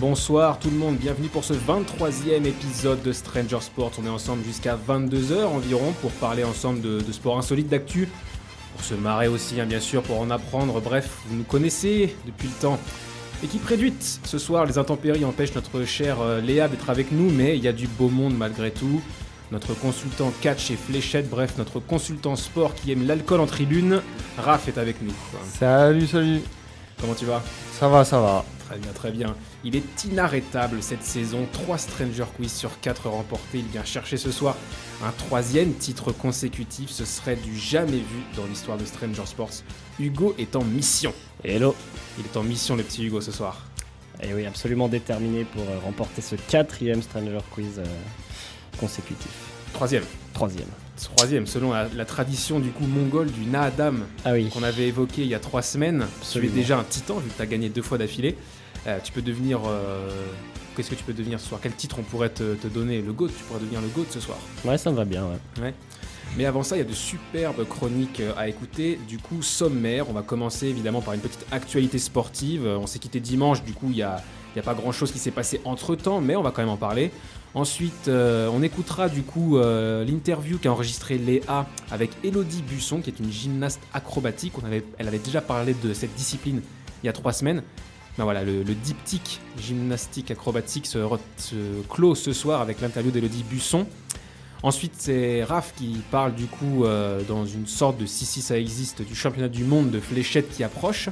bonsoir tout le monde, bienvenue pour ce 23e épisode de Stranger Sports. On est ensemble jusqu'à 22h environ pour parler ensemble de, de sport insolite d'actu, pour se marrer aussi hein, bien sûr, pour en apprendre, bref, vous nous connaissez depuis le temps. Équipe réduite, ce soir les intempéries empêchent notre chère euh, Léa d'être avec nous, mais il y a du beau monde malgré tout. Notre consultant catch et fléchette, bref, notre consultant sport qui aime l'alcool en tribune, Raph est avec nous. Salut, salut. Comment tu vas? Ça va, ça va. Très bien, très bien. Il est inarrêtable cette saison. 3 Stranger Quiz sur 4 remportés. Il vient chercher ce soir un troisième titre consécutif. Ce serait du jamais vu dans l'histoire de Stranger Sports. Hugo est en mission. Hello Il est en mission, le petit Hugo, ce soir. Et oui, absolument déterminé pour euh, remporter ce quatrième Stranger Quiz euh, consécutif. Troisième. Troisième. Troisième, selon la, la tradition du coup mongole du Naadam Ah oui. qu'on avait évoqué il y a trois semaines. Tu es déjà un titan vu que tu as gagné deux fois d'affilée. Euh, tu peux devenir. euh, Qu'est-ce que tu peux devenir ce soir? Quel titre on pourrait te, te donner? Le GOAT, tu pourrais devenir le GOAT ce soir. Ouais, ça me va bien, ouais. Mais avant ça, il y a de superbes chroniques euh, à écouter. Du coup, sommaire, on va commencer évidemment par une petite actualité sportive. On s'est quitté dimanche, du coup, il n'y a, a pas grand-chose qui s'est passé entre-temps, mais on va quand même en parler. Ensuite, euh, on écoutera du coup euh, l'interview qu'a enregistré Léa avec Elodie Busson, qui est une gymnaste acrobatique. On avait, elle avait déjà parlé de cette discipline il y a trois semaines. Ben voilà, le, diptyque gymnastique acrobatique se clôt ce soir avec l'interview d'Elodie Busson. Ensuite, c'est Raph qui parle du coup euh, dans une sorte de si si ça existe du championnat du monde de fléchettes qui approche.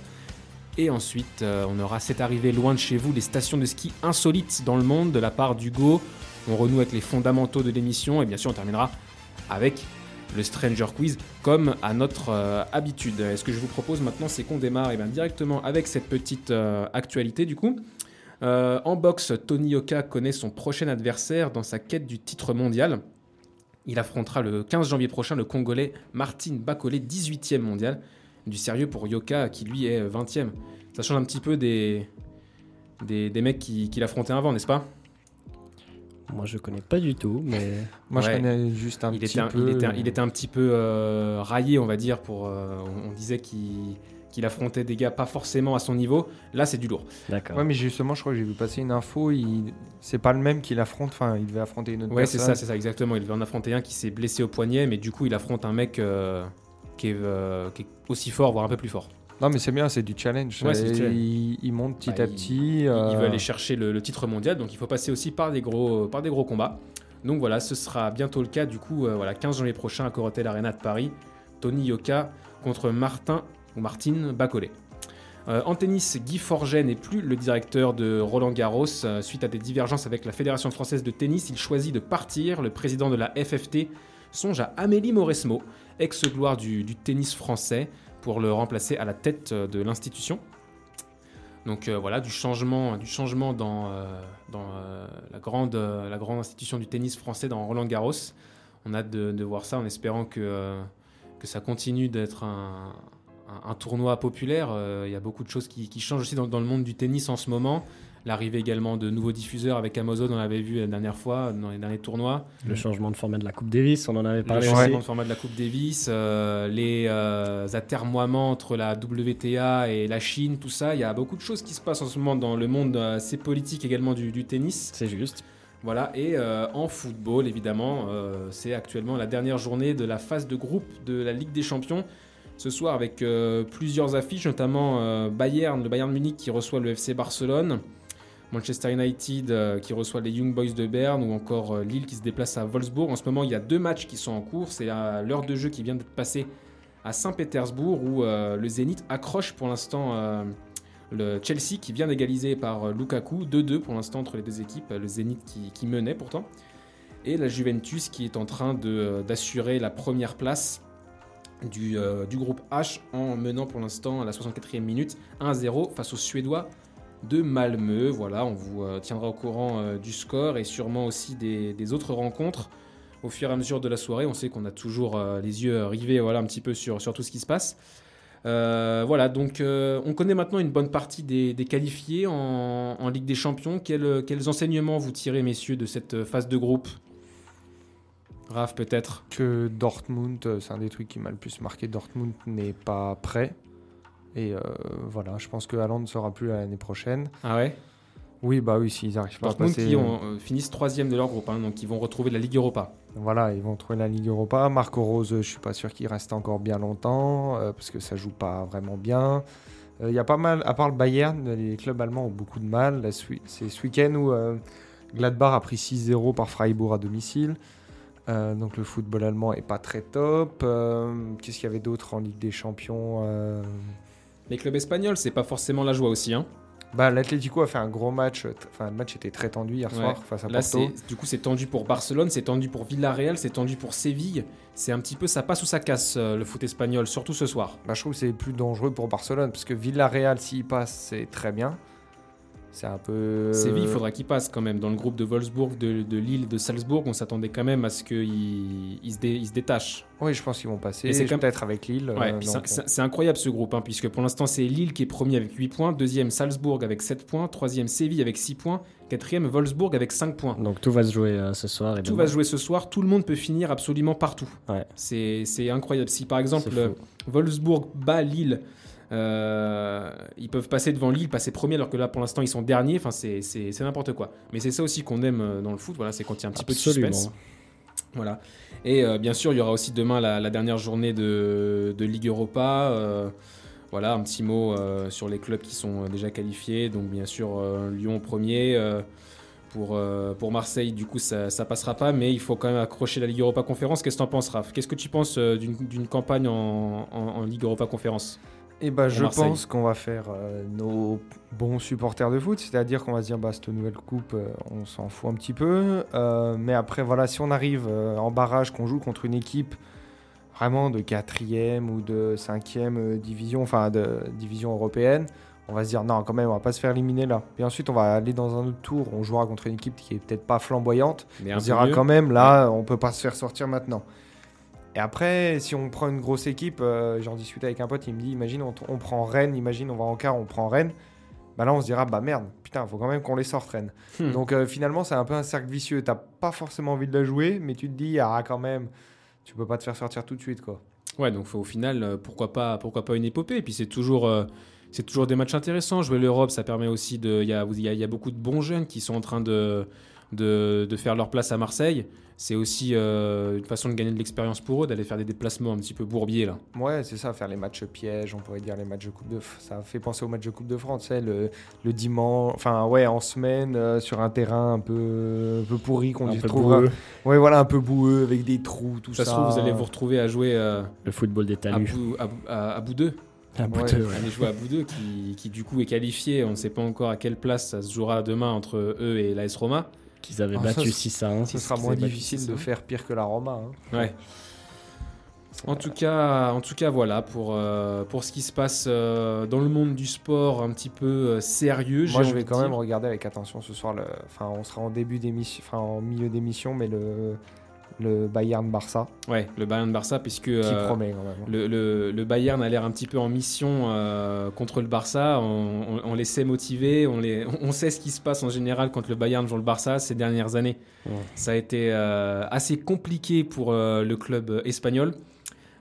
Et ensuite, euh, on aura cette arrivée loin de chez vous, les stations de ski insolites dans le monde de la part d'Hugo. On renoue avec les fondamentaux de l'émission et bien sûr, on terminera avec le Stranger Quiz comme à notre euh, habitude. Et ce que je vous propose maintenant, c'est qu'on démarre eh bien, directement avec cette petite euh, actualité du coup. Euh, en boxe, Tony Yoka connaît son prochain adversaire dans sa quête du titre mondial. Il affrontera le 15 janvier prochain le Congolais Martin Bakolé, 18e mondial. Du sérieux pour Yoka, qui lui est 20e. Ça change un petit peu des, des, mecs qui, qui l'affrontaient avant, n'est-ce pas? Moi, je connais pas du tout, mais Moi, je connais juste un il, petit était un, peu. il, était un, il était un petit peu euh, raillé, on va dire. Pour, euh, on, on disait qu'il qu'il affrontait des gars pas forcément à son niveau. Là, c'est du lourd. d'accord. Ouais, mais justement, je crois que j'ai vu passer une info. Il... C'est pas le même qu'il affronte. Enfin, il devait affronter une autre Ouais, c'est personne. ça, c'est ça, exactement. Il devait en affronter un qui s'est blessé au poignet, mais du coup, il affronte un mec euh, qui, est, euh, qui est aussi fort, voire un peu plus fort. Non, mais c'est bien, c'est du challenge. Ouais, c'est du Et challenge. Il, il monte petit Bah, à il- petit. Il- Il euh, veut aller chercher le, le titre mondial, donc il faut passer aussi par des gros, par des gros combats. Donc voilà, ce sera bientôt le cas. Du coup, euh, voilà, 15 janvier prochain à Corotel Arena de Paris, Tony Yoka contre Martin ou Martine Bacolé. Euh, en tennis, Guy Forget n'est plus le directeur de Roland Garros. Euh, suite à des divergences avec la Fédération française de tennis, il choisit de partir. Le président de la FFT songe à Amélie Mauresmo, ex-gloire du, du tennis français, pour le remplacer à la tête euh, de l'institution. Donc euh, voilà, du changement, du changement dans, euh, la, grande, la grande institution du tennis français dans Roland Garros. On a hâte de, voir ça en espérant que, que ça continue d'être un, tournoi populaire. Il y a beaucoup de choses qui, changent aussi dans le monde du tennis en ce moment. L'arrivée également de nouveaux diffuseurs avec Amazon, on l'avait vu la dernière fois dans les derniers tournois. Le changement de format de la Coupe Davis, on en avait Le parlé changement aussi. de format de la Coupe Davis, euh, les euh, atermoiements entre la WTA et la Chine, tout ça. Il y a beaucoup de choses qui se passent en ce moment dans le monde euh, assez politique également du, du tennis. C'est juste. Voilà, et euh, en football, évidemment, c'est actuellement la dernière journée de la phase de groupe de la Ligue des Champions. Ce soir, avec euh, plusieurs affiches, notamment euh, Bayern, le Bayern Munich qui reçoit le FC Barcelone, Manchester United euh, qui reçoit les Young Boys de Berne, ou encore euh, Lille qui se déplace à Wolfsburg. En ce moment, il y a deux matchs qui sont en cours. C'est l'heure de jeu qui vient d'être passée à Saint-Pétersbourg, où euh, le Zénith accroche pour l'instant le Chelsea qui vient d'égaliser par Lukaku, 2-2 pour l'instant entre les deux équipes, le Zénith qui, menait pourtant, et la Juventus qui est en train d'assurer la première place du, du groupe H en menant pour l'instant à la 64e minute 1-0 face aux Suédois de Malmö. Voilà, on vous euh, tiendra au courant euh, du score et sûrement aussi des, autres rencontres au fur et à mesure de la soirée. On sait qu'on a toujours euh, les yeux rivés voilà, un petit peu sur, tout ce qui se passe. Voilà, donc on connaît maintenant une bonne partie des, qualifiés en, Ligue des Champions. Quels, enseignements vous tirez, messieurs, de cette phase de groupe? Raph, peut-être Que Dortmund, c'est un des trucs qui m'a le plus marqué. Dortmund n'est pas prêt. Et euh, voilà, je pense que Haaland ne sera plus l'année prochaine. Ah ouais? Oui, bah oui, s'ils arrivent pas à passer. qui ont, euh, finissent troisième de leur groupe, hein, donc ils vont retrouver la Ligue Europa. Voilà, ils vont trouver la Ligue Europa. Marco Rose, je suis pas sûr qu'il reste encore bien longtemps euh, parce que ça joue pas vraiment bien. Il y a pas mal, à part le Bayern, les clubs allemands ont beaucoup de mal. C'est ce week-end où Gladbach a pris 6-0 par Freiburg à domicile. Euh, donc le football allemand est pas très top. Euh, Qu'est-ce qu'il y avait d'autre en Ligue des Champions? Euh, Les clubs espagnols, c'est pas forcément la joie aussi. Hein. bah, L'Atlético a fait un gros match. euh, Enfin, le match était très tendu hier Ouais. soir face à Là, Porto. du coup, c'est tendu pour Barcelone, c'est tendu pour Villarreal, c'est tendu pour Séville. C'est un petit peu ça passe ou ça casse euh, le foot espagnol, surtout ce soir. Bah, je trouve que c'est plus dangereux pour Barcelone parce que Villarreal, s'il passe, c'est très bien. C'est un peu. Séville, il faudra qu'il passe quand même. Dans le groupe de Wolfsburg, de, de Lille, de Salzbourg, on s'attendait quand même à ce qu'ils ils se, dé- ils se détachent. Oui, je pense qu'ils vont passer. Et c'est comme- peut-être avec Lille. Ouais, euh, donc, c'est- incroyable ce groupe, hein, puisque pour l'instant c'est Lille qui est premier avec 8 points, deuxième Salzbourg avec 7 points, troisième Séville avec 6 points, quatrième Wolfsburg avec 5 points. Donc tout va se jouer euh, ce soir. Et Tout demain. va se jouer ce soir, tout le monde peut finir absolument partout. Ouais. C'est c'est incroyable. Si par exemple. Wolfsburg bat Lille, euh, ils peuvent passer devant Lille, passer premier, alors que là pour l'instant ils sont derniers. Enfin, c'est c'est- c'est n'importe quoi. Mais c'est ça aussi qu'on aime euh, dans le foot. Voilà, c'est quand il y a un petit peu de suspense. Voilà. Et euh, bien sûr, il y aura aussi demain la, la dernière journée de, de Ligue Europa. Euh, voilà, un petit mot sur les clubs qui sont déjà qualifiés. Donc, bien sûr, Lyon premier. pour, euh, pour Marseille, du coup, ça, ça passera pas. Mais il faut quand même accrocher la Ligue Europa Conférence. Qu'est-ce que tu en penses, Raph? Qu'est-ce que tu penses euh, d'une d'une campagne en, en- en Ligue Europa Conférence? Et bah, je Marseille. pense qu'on va faire euh, nos bons supporters de foot, c'est-à-dire qu'on va se dire, bah, cette nouvelle coupe, euh, on s'en fout un petit peu. Euh, mais après, voilà, si on arrive en barrage, qu'on joue contre une équipe vraiment de quatrième ou de cinquième euh, division, enfin de division européenne, on va se dire, non, quand même, on va pas se faire éliminer là. Et ensuite, on va aller dans un autre tour, on jouera contre une équipe qui est peut-être pas flamboyante. Mais On se dira mieux. quand même, là, on peut pas se faire sortir maintenant. Et après, si on prend une grosse équipe, euh, j'en discutais avec un pote, il me dit, imagine, on, on prend Rennes, imagine, on va en quart, on prend Rennes. Bah là, on se dira, bah merde, putain, faut quand même qu'on les sorte, Rennes. Hmm. Donc euh, finalement, c'est un peu un cercle vicieux. T'as pas forcément envie de la jouer, mais tu te dis, ah, quand même, tu peux pas te faire sortir tout de suite, quoi. Ouais, donc faut- au final, euh, pourquoi pas, pourquoi pas une épopée Et puis c'est toujours, euh, c'est toujours des matchs intéressants. Jouer l'Europe, ça permet aussi de. Il y a, il y a- il y a beaucoup de bons jeunes qui sont en train de, de, de faire leur place à Marseille. C'est aussi euh, une façon de gagner de l'expérience pour eux, d'aller faire des déplacements un petit peu bourbiers là. Ouais, c'est ça, faire les matchs pièges, on pourrait dire les matchs de Coupe de France. Ça fait penser aux matchs de Coupe de France, tu sais, le, le dimanche, enfin ouais, en semaine, euh, sur un terrain un peu, un peu pourri qu'on y boueux. Ouais, voilà, un peu boueux, avec des trous, tout ça. Ça se trouve, vous allez vous retrouver à jouer euh, Le football des à, talus. bout, à, bout- à- à bout d'eux. À bout Ouais. de- ouais. Allez jouer à bout d'eux, qui, qui du coup est qualifié. On ne sait pas encore à quelle place ça se jouera demain entre eux et l'AS Roma. Qu'ils avaient Ah, ça, battu c'est- 6 à 1. Ce sera moins difficile de faire pire que la Roma. hein. Ouais. En tout cas, en tout cas voilà pour, euh, pour ce qui se passe euh, dans le monde du sport un petit peu euh, sérieux. Moi, je vais quand même regarder avec attention ce soir. Le... Enfin, on sera en début d'émission, enfin en milieu d'émission, mais le, le Bayern Barça Ouais, le Bayern Barça puisque qui euh, promet quand même. le, le- le Bayern a l'air un petit peu en mission euh, contre le Barça. On, on- on les sait motivés, on, les, on sait ce qui se passe en général quand le Bayern joue le Barça ces dernières années. Ouais. Ça a été euh, assez compliqué pour le club espagnol,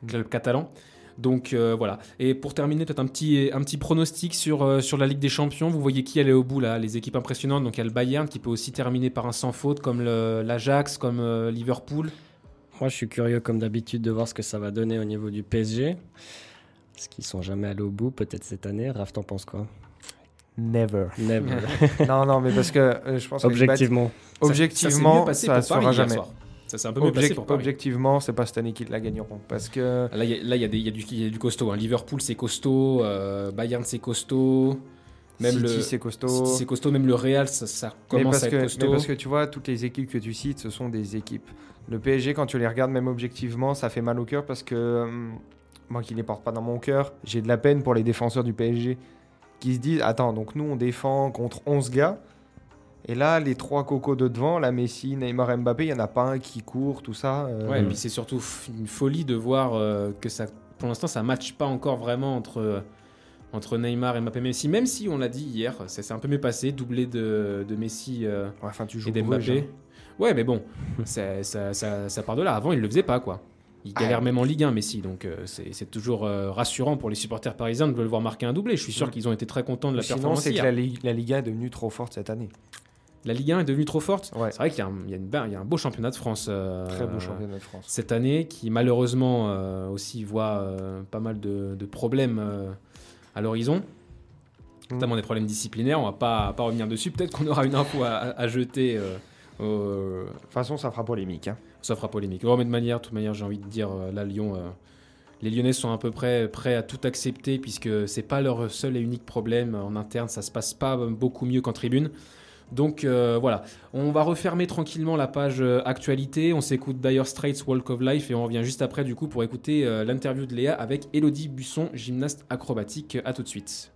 le club catalan. Donc euh, voilà. Et pour terminer, peut-être un petit, un petit pronostic sur, euh, sur la Ligue des Champions. Vous voyez qui aller au bout là? Les équipes impressionnantes. Donc il y a le Bayern qui peut aussi terminer par un sans faute, comme l'Ajax, comme euh, Liverpool. Moi, je suis curieux, comme d'habitude, de voir ce que ça va donner au niveau du PSG. Parce qu'ils sont jamais allés au bout, peut-être cette année? Raph, t'en penses quoi? Never. Never. non, non, mais parce que euh, je pense que Objectivement. Ça- ça s'est objectivement, passé ça pour se Paris fera hier jamais. soir. Ça s'est un peu mieux Object- passé pour Paris. objectivement, c'est pas cette année qu'ils la gagneront. Parce que Là, il y, y, y a du- il y a du costaud. hein. Liverpool, c'est costaud. euh, Bayern, c'est costaud. Même City, le c'est costaud. C'est costaud. Même le Real, ça, commence à être que, mais costaud. parce que tu vois, toutes les équipes que tu cites, ce sont des équipes. Le PSG, quand tu les regardes, même objectivement, ça fait mal au cœur parce que hum, moi qui les porte pas dans mon cœur, j'ai de la peine pour les défenseurs du PSG qui se disent Attends, donc nous on défend contre 11 gars. Et là, les trois cocos de devant, la Messi, Neymar, Mbappé, il n'y en a pas un qui court, tout ça. euh, Ouais, et puis c'est surtout une folie de voir euh, que ça, pour l'instant, ça matche pas encore vraiment entre, euh, entre Neymar et Mbappé. Même si, même si on l'a dit hier, ça s'est un peu mieux passé, doublé de, de Messi euh, Enfin, tu joues et d'Mbappé. hein. Ouais, mais bon, ça, ça, ça, ça part de là. Avant, il le faisait pas, quoi. Il galère même en Ligue 1, Messi. Donc euh, c'est toujours euh, rassurant pour les supporters parisiens de le voir marquer un doublé. Je suis sûr Mm. qu'ils ont été très contents de la Sinon, performance. c'est que la Liga est devenue trop forte cette année. La Ligue 1 est devenue trop forte. Ouais. C'est vrai qu'il y, a un- y y a beau championnat de France. euh, Très beau championnat de France. Cette année, qui malheureusement euh, aussi voit euh, pas mal de, de problèmes euh, à l'horizon, Mm. notamment des problèmes disciplinaires. On va pas, pas revenir dessus. Peut-être qu'on aura une info à, jeter. De toute façon, ça fera polémique. hein. ça fera polémique. Oh, mais de manière, de toute manière, j'ai envie de dire, là, Lyon, les Lyonnais sont à peu près prêts à tout accepter puisque c'est pas leur seul et unique problème en interne. Ça se passe pas beaucoup mieux qu'en tribune. Donc euh, voilà, on va refermer tranquillement la page euh, actualité. On s'écoute Dire Straits Walk of Life et on revient juste après du coup pour écouter euh, l'interview de Léa avec Elodie Busson, gymnaste acrobatique. À tout de suite.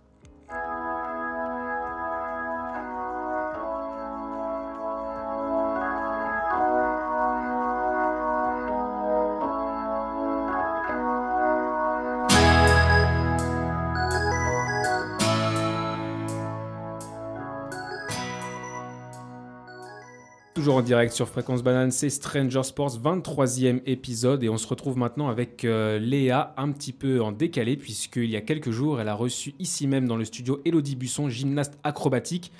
En direct sur Fréquence Banane, c'est Stranger Sports, 23e épisode. Et on se retrouve maintenant avec euh, Léa, un petit peu en décalé, puisqu'il y a quelques jours, elle a reçu ici même dans le studio Elodie Busson, gymnaste acrobatique.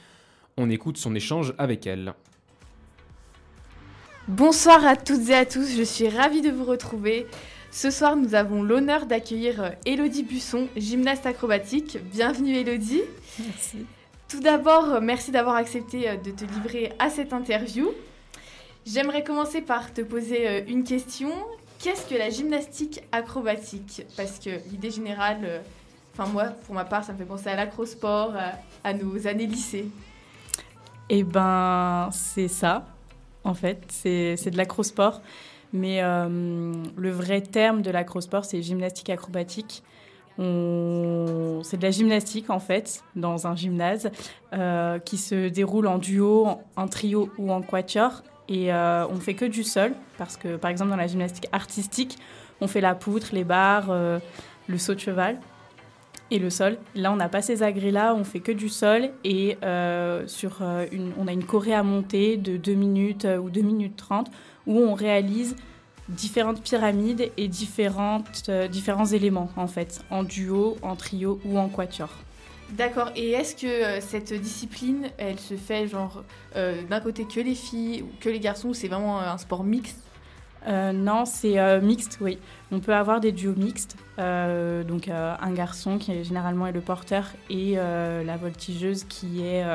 On écoute son échange avec elle. Bonsoir à toutes et à tous, je suis ravie de vous retrouver. Ce soir, nous avons l'honneur d'accueillir euh, Élodie Busson, gymnaste acrobatique. Bienvenue Élodie. Merci. Tout d'abord, euh, merci d'avoir accepté euh, de te livrer à cette interview. J'aimerais commencer par te poser euh, une question. Qu'est-ce que la gymnastique acrobatique? Parce que l'idée générale, euh, enfin moi, pour ma part, ça me fait penser à l'acrosport, à, à nos années lycée. Eh ben, c'est ça, en fait. C'est de l'acrosport. Mais euh, le vrai terme de l'acrosport, c'est gymnastique acrobatique. C'est de la gymnastique, en fait, dans un gymnase, qui se déroule en duo, en, en trio ou en quatuor. Et euh, on fait que du sol, parce que, par exemple, dans la gymnastique artistique, on fait la poutre, les barres, euh, le saut de cheval et le sol. Là, on n'a pas ces agrès-là, on fait que du sol et euh, sur une, on a une choré à monter de 2 minutes ou 2 minutes 30 où on réalise différentes pyramides et différentes, différents éléments en fait, en duo, en trio ou en quatuor. D'accord. Et est-ce que euh, cette discipline, elle se fait genre euh, d'un côté que les filles ou que les garçons ou c'est vraiment euh, un sport mixte? Non, c'est mixte, oui. On peut avoir des duos mixtes. donc un garçon qui est, généralement est le porteur et la voltigeuse qui est,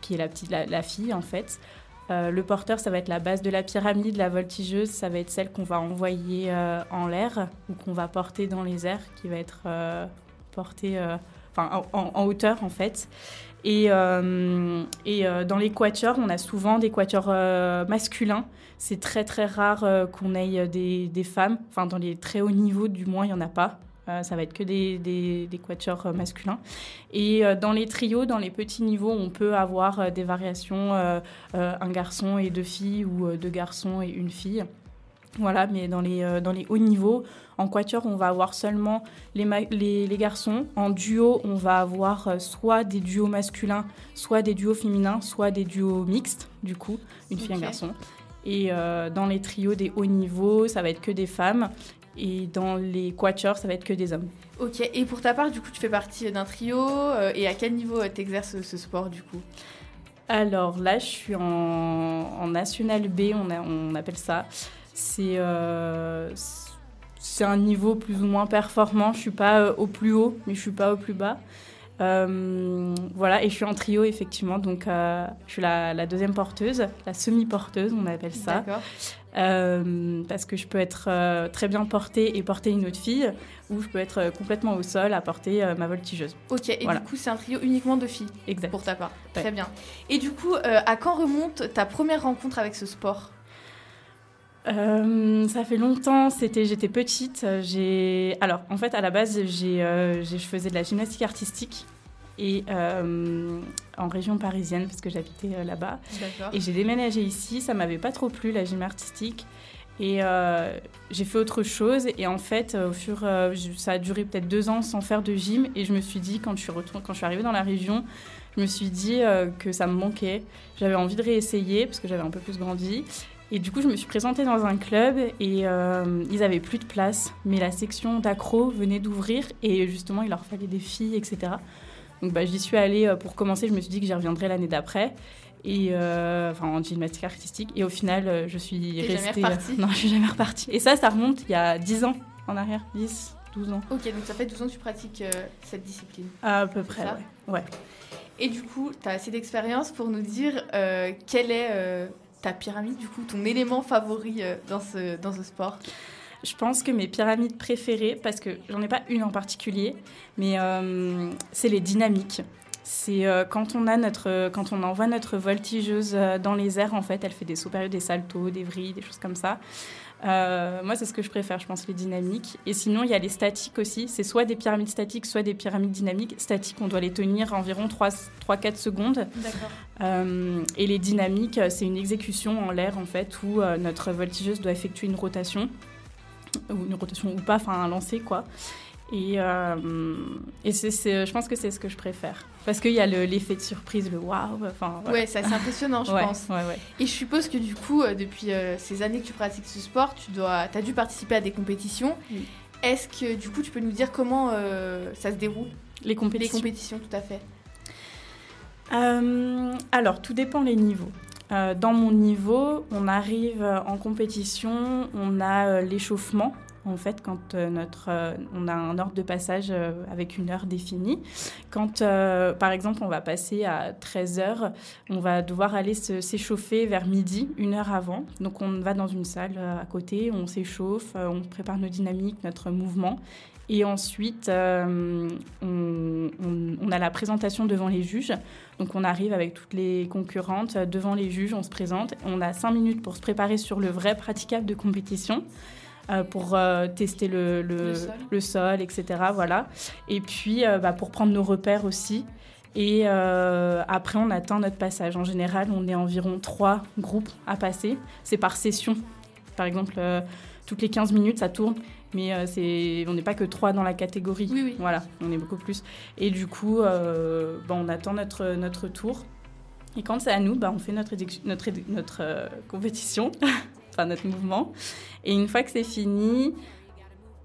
qui est la, petite, la, fille en fait. Le porteur, ça va être la base de la pyramide. La voltigeuse, ça va être celle qu'on va envoyer en l'air ou qu'on va porter dans les airs, qui va être portée en, hauteur en fait. Et, euh, euh, dans les quatuors, on a souvent des quatuors euh, masculins. C'est très très rare qu'on ait des, femmes. Enfin, dans les très hauts niveaux, du moins, il n'y en a pas. Ça va être que des, des, quatuors masculins. Et dans les trios, dans les petits niveaux, on peut avoir des variations, un garçon et deux filles ou deux garçons et une fille. Voilà, mais dans les, euh, dans les hauts niveaux, en quatuor, on va avoir seulement les, les, les garçons. En duo, on va avoir euh, soit des duos masculins, soit des duos féminins, soit des duos mixtes, du coup, une fille, Ok. un garçon. Et euh, dans les trios des hauts niveaux, ça va être que des femmes. Et dans les quatuors, ça va être que des hommes. Ok. Et pour ta part, du coup, tu fais partie d'un trio euh, et à quel niveau tu exerces ce sport du coup? Alors là, je suis en, en National B, on, a- on appelle ça. C'est euh, c'est un niveau plus ou moins performant. Je suis pas euh, au plus haut, mais je suis pas au plus bas. Euh, voilà, et je suis en trio effectivement, donc euh, je suis la, la deuxième porteuse, la semi-porteuse, on appelle ça. D'accord. Euh, parce que je peux être très bien portée et porter une autre fille, ou je peux être complètement au sol à porter ma voltigeuse. Ok. Et Voilà. du coup, c'est un trio uniquement de filles Exact. pour ta part. Ouais. Très bien. Et du coup, à quand remonte ta première rencontre avec ce sport? Euh, ça fait longtemps, c'était j'étais petite. J'ai alors en fait à la base j'ai euh, je faisais de la gymnastique artistique et euh, en région parisienne parce que j'habitais là-bas et j'ai déménagé ici. Ça m'avait pas trop plu la gym artistique et j'ai fait autre chose et en fait au fur ça a duré peut-être deux ans sans faire de gym et je me suis dit quand je suis retourn- quand je suis arrivée dans la région je me suis dit que ça me manquait. J'avais envie de réessayer parce que j'avais un peu plus grandi. Et du coup, je me suis présentée dans un club et euh, ils avaient plus de place, mais la section d'accro venait d'ouvrir et justement, il leur fallait des filles, etc. Donc, bah, j'y suis allée euh, pour commencer. Je me suis dit que j'y reviendrai l'année d'après. Et euh, enfin en gymnastique artistique et au final je suis restée jamais repartie non je suis jamais repartie et ça ça remonte il y a 10 ans en arrière 10 12 ans Ok, donc ça fait 12 ans que tu pratiques euh, cette discipline. à peu près ouais. ouais Et du coup, tu as assez d'expérience pour nous dire euh, quelle est ta pyramide, du coup, ton élément favori euh, dans, ce, dans ce sport? Je pense que mes pyramides préférées, parce que j'en ai pas une en particulier, mais euh, c'est les dynamiques. C'est euh, quand on a notre, quand on envoie notre voltigeuse euh, dans les airs, en fait, elle fait des sauts périlleux, des saltos, des vrilles, des choses comme ça. Euh, moi, c'est ce que je préfère, je pense, les dynamiques. Et sinon, il y a les statiques aussi. C'est soit des pyramides statiques, soit des pyramides dynamiques. Statiques, on doit les tenir environ 3-4 secondes. Euh, et les dynamiques, euh, c'est une exécution en l'air en fait où euh, notre voltigeuse doit effectuer une rotation, ou une rotation ou pas, enfin un lancer quoi. Et, euh, et c'est, c'est- je pense que c'est ce que je préfère. Parce qu'il y a le- l'effet de surprise, le waouh. Enfin, Ouais, c'est assez impressionnant, je ouais, pense. ouais, ouais. Et je suppose que du coup, euh, depuis euh, ces années que tu pratiques ce sport, tu dois, as dû participer à des compétitions. Oui. Est-ce que du coup, tu peux nous dire comment euh, ça se déroule? Les Les compétitions. compétitions, tout à fait. Alors, tout dépend les niveaux. Dans mon niveau, on arrive en compétition, on a l'échauffement. En fait, quand euh, notre, euh, on a un ordre de passage euh, avec une heure définie. Quand, par exemple, on va passer à 13 heures, on va devoir aller s'échauffer vers midi, une heure avant. Donc, on va dans une salle à côté, on s'échauffe, on prépare nos dynamiques, notre mouvement. Et ensuite, on, a la présentation devant les juges. Donc on arrive avec toutes les concurrentes devant les juges, on se présente. On a cinq minutes pour se préparer sur le vrai praticable de compétition, euh, pour euh, tester le, le, Le sol. le sol, etc. Voilà. Et puis euh, bah, pour prendre nos repères aussi. Et après, on attend notre passage. En général, on est environ trois groupes à passer. C'est par session. Par exemple, toutes les 15 minutes, ça tourne. Mais euh, c'est, on n'est pas que trois dans la catégorie. Oui, oui. Voilà, on est beaucoup plus. Et du coup, euh, bah, on attend notre, notre tour. Et quand c'est à nous, bah, on fait notre, notre, notre euh, compétition, enfin notre mouvement. Et une fois que c'est fini,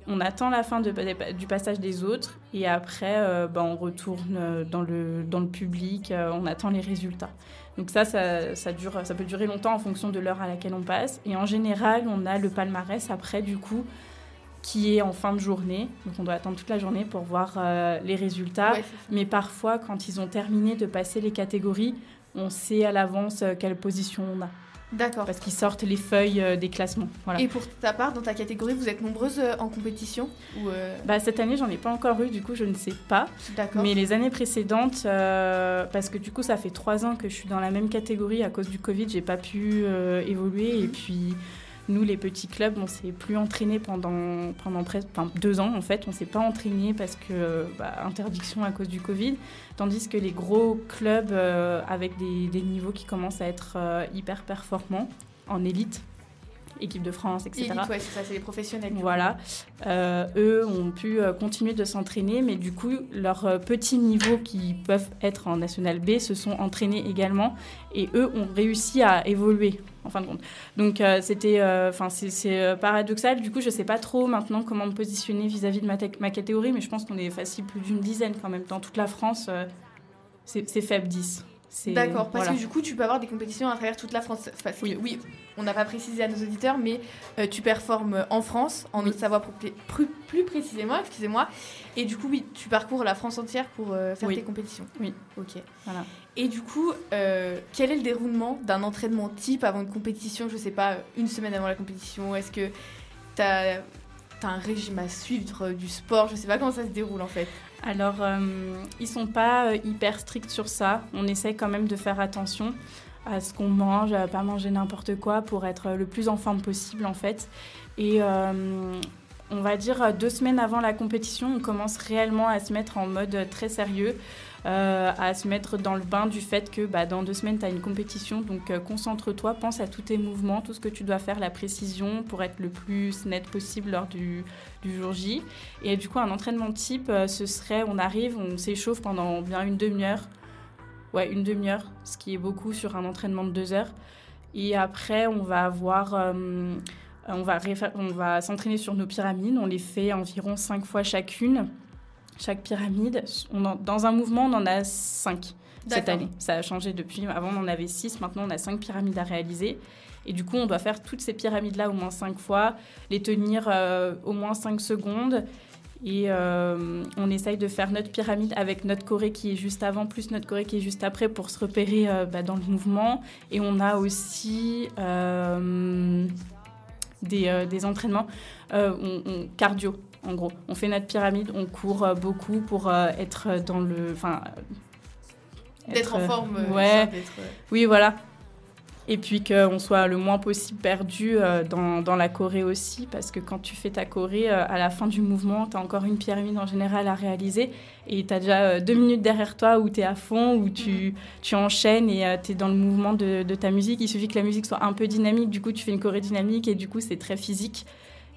on attend la fin de- du passage des autres. Et après, euh, bah, on retourne euh, dans le, dans le public, euh, on attend les résultats. Donc ça, ça, ça, dure, ça peut durer longtemps en fonction de l'heure à laquelle on passe. Et en général, on a le palmarès après, du coup, qui est en fin de journée. Donc on doit attendre toute la journée pour voir euh, les résultats. Ouais. Mais parfois, quand ils ont terminé de passer les catégories, on sait à l'avance quelle position on a. D'accord. Parce qu'ils sortent les feuilles euh, des classements. Voilà. Et pour ta part, dans ta catégorie, vous êtes nombreuses euh, en compétition ou euh, Bah, cette année, j'en ai pas encore eu, du coup, je ne sais pas. D'accord. Mais les années précédentes, euh, parce que du coup, ça fait trois ans que je suis dans la même catégorie à cause du Covid, j'ai pas pu euh, évoluer. Et puis, nous, les petits clubs, on s'est plus entraîné pendant, pendant presque deux ans, en fait. On s'est pas entraîné parce que, euh, bah, interdiction à cause du Covid. Tandis que les gros clubs euh, avec des, des niveaux qui commencent à être euh, hyper performants, en élite, équipe de France, etc. Élite, ouais, c'est ça, c'est les professionnels. Voilà. Euh, eux ont pu euh, continuer de s'entraîner, mais du coup, leurs euh, petits niveaux qui peuvent être en National B se sont entraînés également, et eux ont réussi à évoluer, en fin de compte. Donc, euh, c'était, enfin, c'est- c'est paradoxal. Du coup, je sais pas trop maintenant comment me positionner vis-à-vis de ma, catégorie, mais je pense qu'on est facile plus d'une dizaine quand même. Dans toute la France, euh, c'est c'est faible 10. D'accord, parce voilà. que du coup, tu peux avoir des compétitions à travers toute la France. Oui. oui, on n'a pas précisé à nos auditeurs, mais euh, tu performes en France, en Oui. Haute-Savoie plus, précisément, excusez-moi. Et du coup, oui, tu parcours la France entière pour euh, faire Oui. tes compétitions. Oui. Ok. Voilà. Et du coup, euh, quel est le déroulement d'un entraînement type avant une compétition? Je sais pas, une semaine avant la compétition Est-ce que tu as, un régime à suivre du sport? Je sais pas comment ça se déroule en fait. Alors, euh, ils sont pas euh, hyper stricts sur ça. On essaie quand même de faire attention à ce qu'on mange, à pas manger n'importe quoi pour être le plus en forme possible en fait. Et euh, on va dire deux semaines avant la compétition, on commence réellement à se mettre en mode très sérieux, euh, à se mettre dans le bain du fait que bah, dans deux semaines, tu as une compétition. Donc euh, concentre-toi, pense à tous tes mouvements, tout ce que tu dois faire, la précision pour être le plus net possible lors du, jour J. Et du coup, un entraînement type, euh, ce serait, on arrive, on s'échauffe pendant bien une demi-heure. Ouais, une demi-heure, ce qui est beaucoup sur un entraînement de deux heures. Et après, on va avoir. on va, on va s'entraîner sur nos pyramides. On les fait environ cinq fois chacune. Chaque pyramide. On en- dans un mouvement, on en a cinq cette année. Ça a changé depuis. Avant, on en avait six. Maintenant, on a cinq pyramides à réaliser. Et du coup, on doit faire toutes ces pyramides-là au moins cinq fois, les tenir euh, au moins cinq secondes. Et euh, on essaye de faire notre pyramide avec notre choré qui est juste avant, plus notre choré qui est juste après pour se repérer euh, bah, dans le mouvement. Et on a aussi des, des entraînements on- on- cardio, en gros. On fait notre pyramide, on court euh, beaucoup pour euh, être dans le... Enfin, D'être en euh, forme. euh, ouais. euh, oui, voilà. Et puis qu'on soit le moins possible perdu euh, dans, dans la choré aussi, parce que quand tu fais ta choré, euh, à la fin du mouvement, tu as encore une pyramide en général à réaliser, et tu as déjà euh, deux minutes derrière toi où tu es à fond, où tu, tu enchaînes et tu es dans le mouvement de, de ta musique. Il suffit que la musique soit un peu dynamique, du coup tu fais une choré dynamique, et du coup c'est très physique.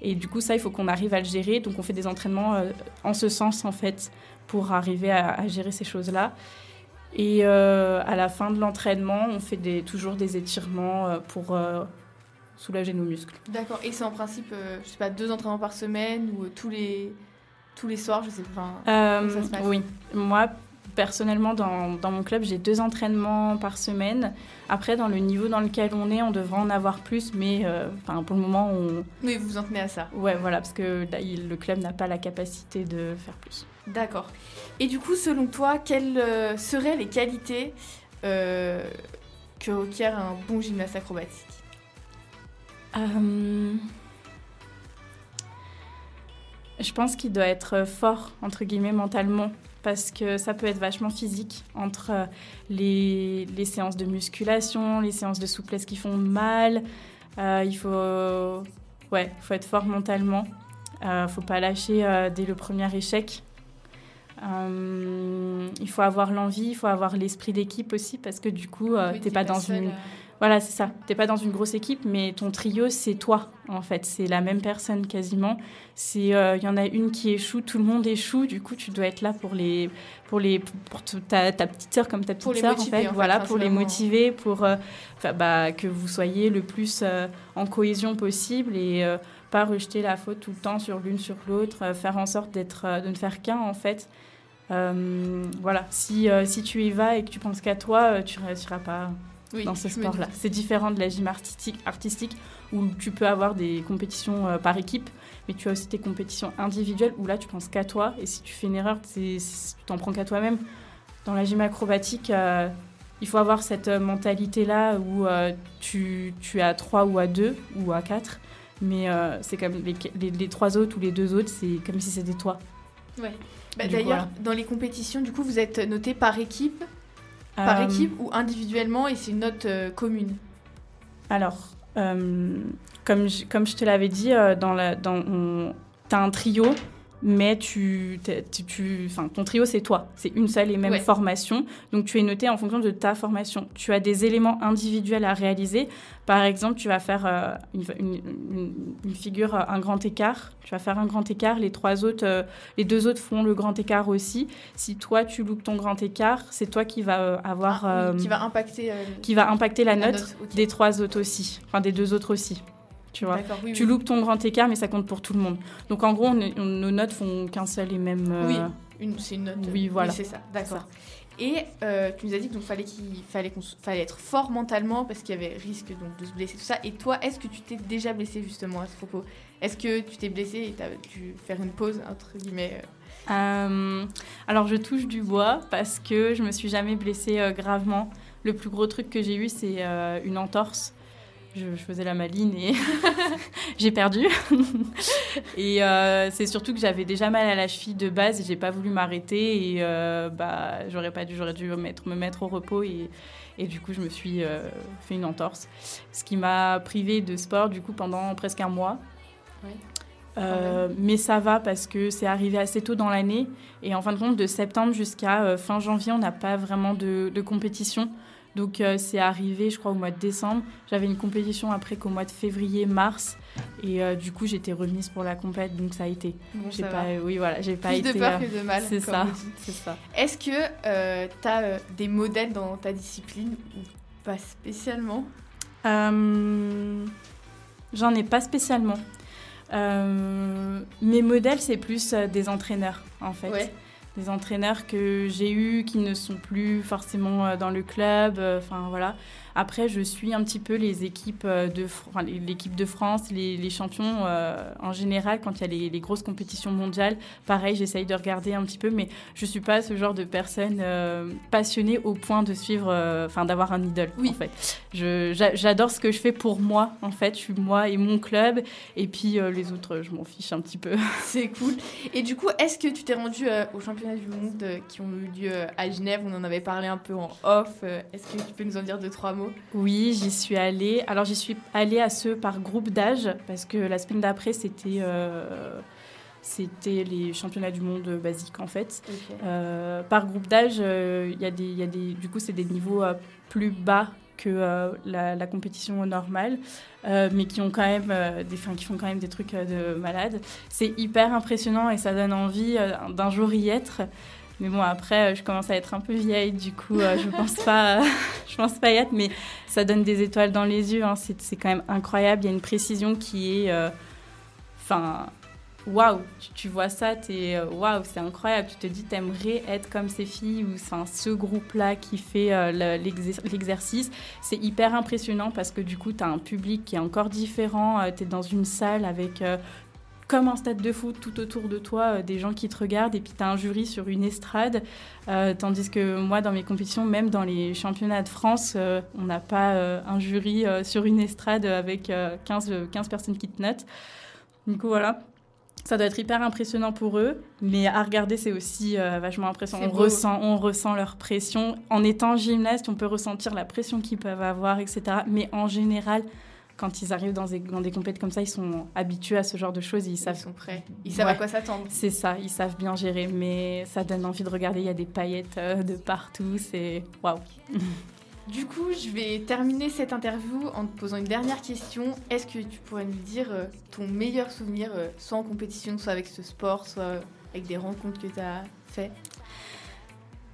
Et du coup ça, il faut qu'on arrive à le gérer, donc on fait des entraînements euh, en ce sens en fait, pour arriver à, à gérer ces choses-là. Et euh, à la fin de l'entraînement, on fait des, toujours des étirements euh, pour soulager nos muscles. D'accord. Et c'est en principe, je sais pas, deux entraînements par semaine ou tous les tous les soirs, je sais pas. enfin, ça se passe? oui, moi personnellement dans, dans mon club, j'ai deux entraînements par semaine. Après, dans le niveau dans lequel on est, on devrait en avoir plus, mais euh, pour le moment, on... Oui, vous vous en tenez à ça. ouais, voilà, parce que là, il- le club n'a pas la capacité de faire plus. D'accord. Et du coup, selon toi, quelles euh, seraient les qualités euh, que requiert un bon gymnaste acrobatique? Euh, Je pense qu'il doit être fort, entre guillemets, mentalement, parce que ça peut être vachement physique, entre euh, les, les séances de musculation, les séances de souplesse qui font mal. Euh, il faut, ouais, faut être fort mentalement. Euh, faut pas lâcher dès le premier échec. Euh, il faut avoir l'envie, il faut avoir l'esprit d'équipe aussi, parce que du coup, euh, Oui, t'es pas dans une euh, voilà, c'est ça. T'es pas dans une grosse équipe, mais ton trio, c'est toi, en fait. C'est la même personne quasiment. C'est, euh, il y en a une qui échoue, tout le monde échoue. Du coup, tu dois être là pour les, pour les, pour ta, ta petite sœur comme ta petite sœur, en fait. en fait, voilà, enfin, pour les motiver, pour euh, bah, que vous soyez le plus euh, en cohésion possible et pas rejeter la faute tout le temps sur l'une sur l'autre. faire en sorte d'être, de ne faire qu'un, en fait. Voilà, si, si tu y vas et que tu penses qu'à toi, tu réussiras pas oui, dans ce sport-là. C'est différent de la gym artistique, artistique où tu peux avoir des compétitions euh, par équipe, mais tu as aussi tes compétitions individuelles où là tu penses qu'à toi et si tu fais une erreur, tu t'en prends qu'à toi-même. Dans la gym acrobatique, euh, il faut avoir cette euh, mentalité-là où euh, tu, tu es à 3 ou à 2 ou à 4, mais c'est comme les, les, les trois autres ou les deux autres, c'est comme si c'était toi. Ouais. Bah, D'ailleurs, voilà. dans les compétitions, du coup, vous êtes noté par équipe, par Euh, équipe ou individuellement, et c'est une note euh, commune? Alors, euh, comme, je, comme je te l'avais dit, dans la, dans, tu as un trio, mais tu, tu, ton trio, c'est toi. C'est une seule et même Ouais. formation. Donc, tu es noté en fonction de ta formation. Tu as des éléments individuels à réaliser. Par exemple, tu vas faire euh, une, une- une- une figure, euh, un grand écart. Tu vas faire un grand écart. Les, trois autres, euh, les deux autres font le grand écart aussi. Si toi, tu loupes ton grand écart, c'est toi qui va euh, avoir... Ah, oui, qui va impacter qui va impacter la, la note, des trois autres aussi, enfin des deux autres aussi. Tu vois. Oui, Tu oui. loupes ton grand écart, mais ça compte pour tout le monde. Donc en gros, on est- on- nos notes font qu'un seul et même. euh, Oui, c'est une note. Oui, voilà. c'est ça, d'accord. Et euh, tu nous as dit qu'il fallait qu'il fallait qu'on fallait être fort mentalement parce qu'il y avait risque donc de se blesser tout ça. Et toi, est-ce que tu t'es déjà blessé justement à ce propos? Est-ce que tu t'es blessé et t'as dû faire une pause entre guillemets euh, Euh, alors je touche du bois parce que je me suis jamais blessée euh, gravement. Le plus gros truc que j'ai eu, c'est une entorse. Je, je faisais la maline et j'ai perdu. et euh, c'est surtout que j'avais déjà mal à la cheville de base et j'ai pas voulu m'arrêter et euh, bah j'aurais pas dû, j'aurais dû me mettre, me mettre au repos et, et du coup je me suis euh, fait une entorse, ce qui m'a privée de sport du coup pendant presque un mois. Euh, mais ça va parce que c'est arrivé assez tôt dans l'année. Et en fin de compte de septembre jusqu'à euh, fin janvier on n'a pas vraiment de, de compétition donc euh, c'est arrivé je crois au mois de décembre j'avais une compétition après qu'au mois de février mars et euh, du coup j'étais remise pour la compète donc ça a été Bon, j'ai pas oui voilà j'ai pas Plus été de peur euh, que de mal. c'est ça c'est ça Est-ce que tu as des modèles dans ta discipline ou pas spécialement? J'en ai pas spécialement. Mes modèles, c'est plus des entraîneurs, en fait. Ouais. Des entraîneurs que j'ai eus, qui ne sont plus forcément euh, dans le club. euh, Enfin, voilà. Après, je suis un petit peu les équipes euh, de, enfin, l'équipe de France, les, les champions euh, en général, quand il y a les, les grosses compétitions mondiales. Pareil, j'essaye de regarder un petit peu, mais je suis pas ce genre de personne euh, passionnée au point de suivre, enfin, d'avoir un idole, Oui. en fait. J'adore ce que je fais pour moi, en fait. Je suis moi et mon club. Et puis les autres, je m'en fiche un petit peu. C'est cool. Et du coup, est-ce que tu t'es rendu aux championnats du monde qui ont eu lieu à Genève? On en avait parlé un peu en off. Est-ce que tu peux nous en dire deux, trois mots Oui, j'y suis allée. Alors j'y suis allée à ceux par groupe d'âge parce que la semaine d'après c'était euh, c'était les championnats du monde basiques en fait. Euh, par groupe d'âge, euh, il y a des, y a des, du coup c'est des niveaux plus bas que euh, la, la compétition normale, euh, mais qui ont quand même euh, des, qui font quand même des trucs de malade. C'est hyper impressionnant et ça donne envie d'un jour y être. Mais bon, après, euh, je commence à être un peu vieille, du coup, euh, je pense pas, je pense pas y être, mais ça donne des étoiles dans les yeux. hein. C'est quand même incroyable. Il y a une précision qui est, euh, enfin, waouh. Tu, tu vois ça, t'es waouh, c'est incroyable. Tu te dis, t'aimerais être comme ces filles ou enfin ce groupe-là qui fait euh, le- l'exer- l'exercice. C'est hyper impressionnant parce que du coup, t'as un public qui est encore différent. Euh, T'es dans une salle avec euh, comme un stade de foot tout autour de toi, euh, des gens qui te regardent, et puis tu as un jury sur une estrade. Euh, tandis que moi, dans mes compétitions, même dans les championnats de France, euh, on n'a pas euh, un jury sur une estrade avec euh, 15, euh, 15 personnes qui te notent. Du coup, voilà. Ça doit être hyper impressionnant pour eux, mais à regarder, c'est aussi vachement impressionnant. On beau. ressent, on ressent leur pression. En étant gymnaste, on peut ressentir la pression qu'ils peuvent avoir, etc. Mais en général, quand ils arrivent dans des, dans des compétitions comme ça, ils sont habitués à ce genre de choses et ils Ils savent sont prêts. Ils savent à quoi s'attendre. c'est ça, ils savent bien gérer, mais ça donne envie de regarder. Il y a des paillettes euh, de partout, c'est waouh. Du coup, je vais terminer cette interview en te posant une dernière question. Est-ce que tu pourrais nous dire euh, ton meilleur souvenir, euh, soit en compétition, soit avec ce sport, soit avec des rencontres que tu as fait?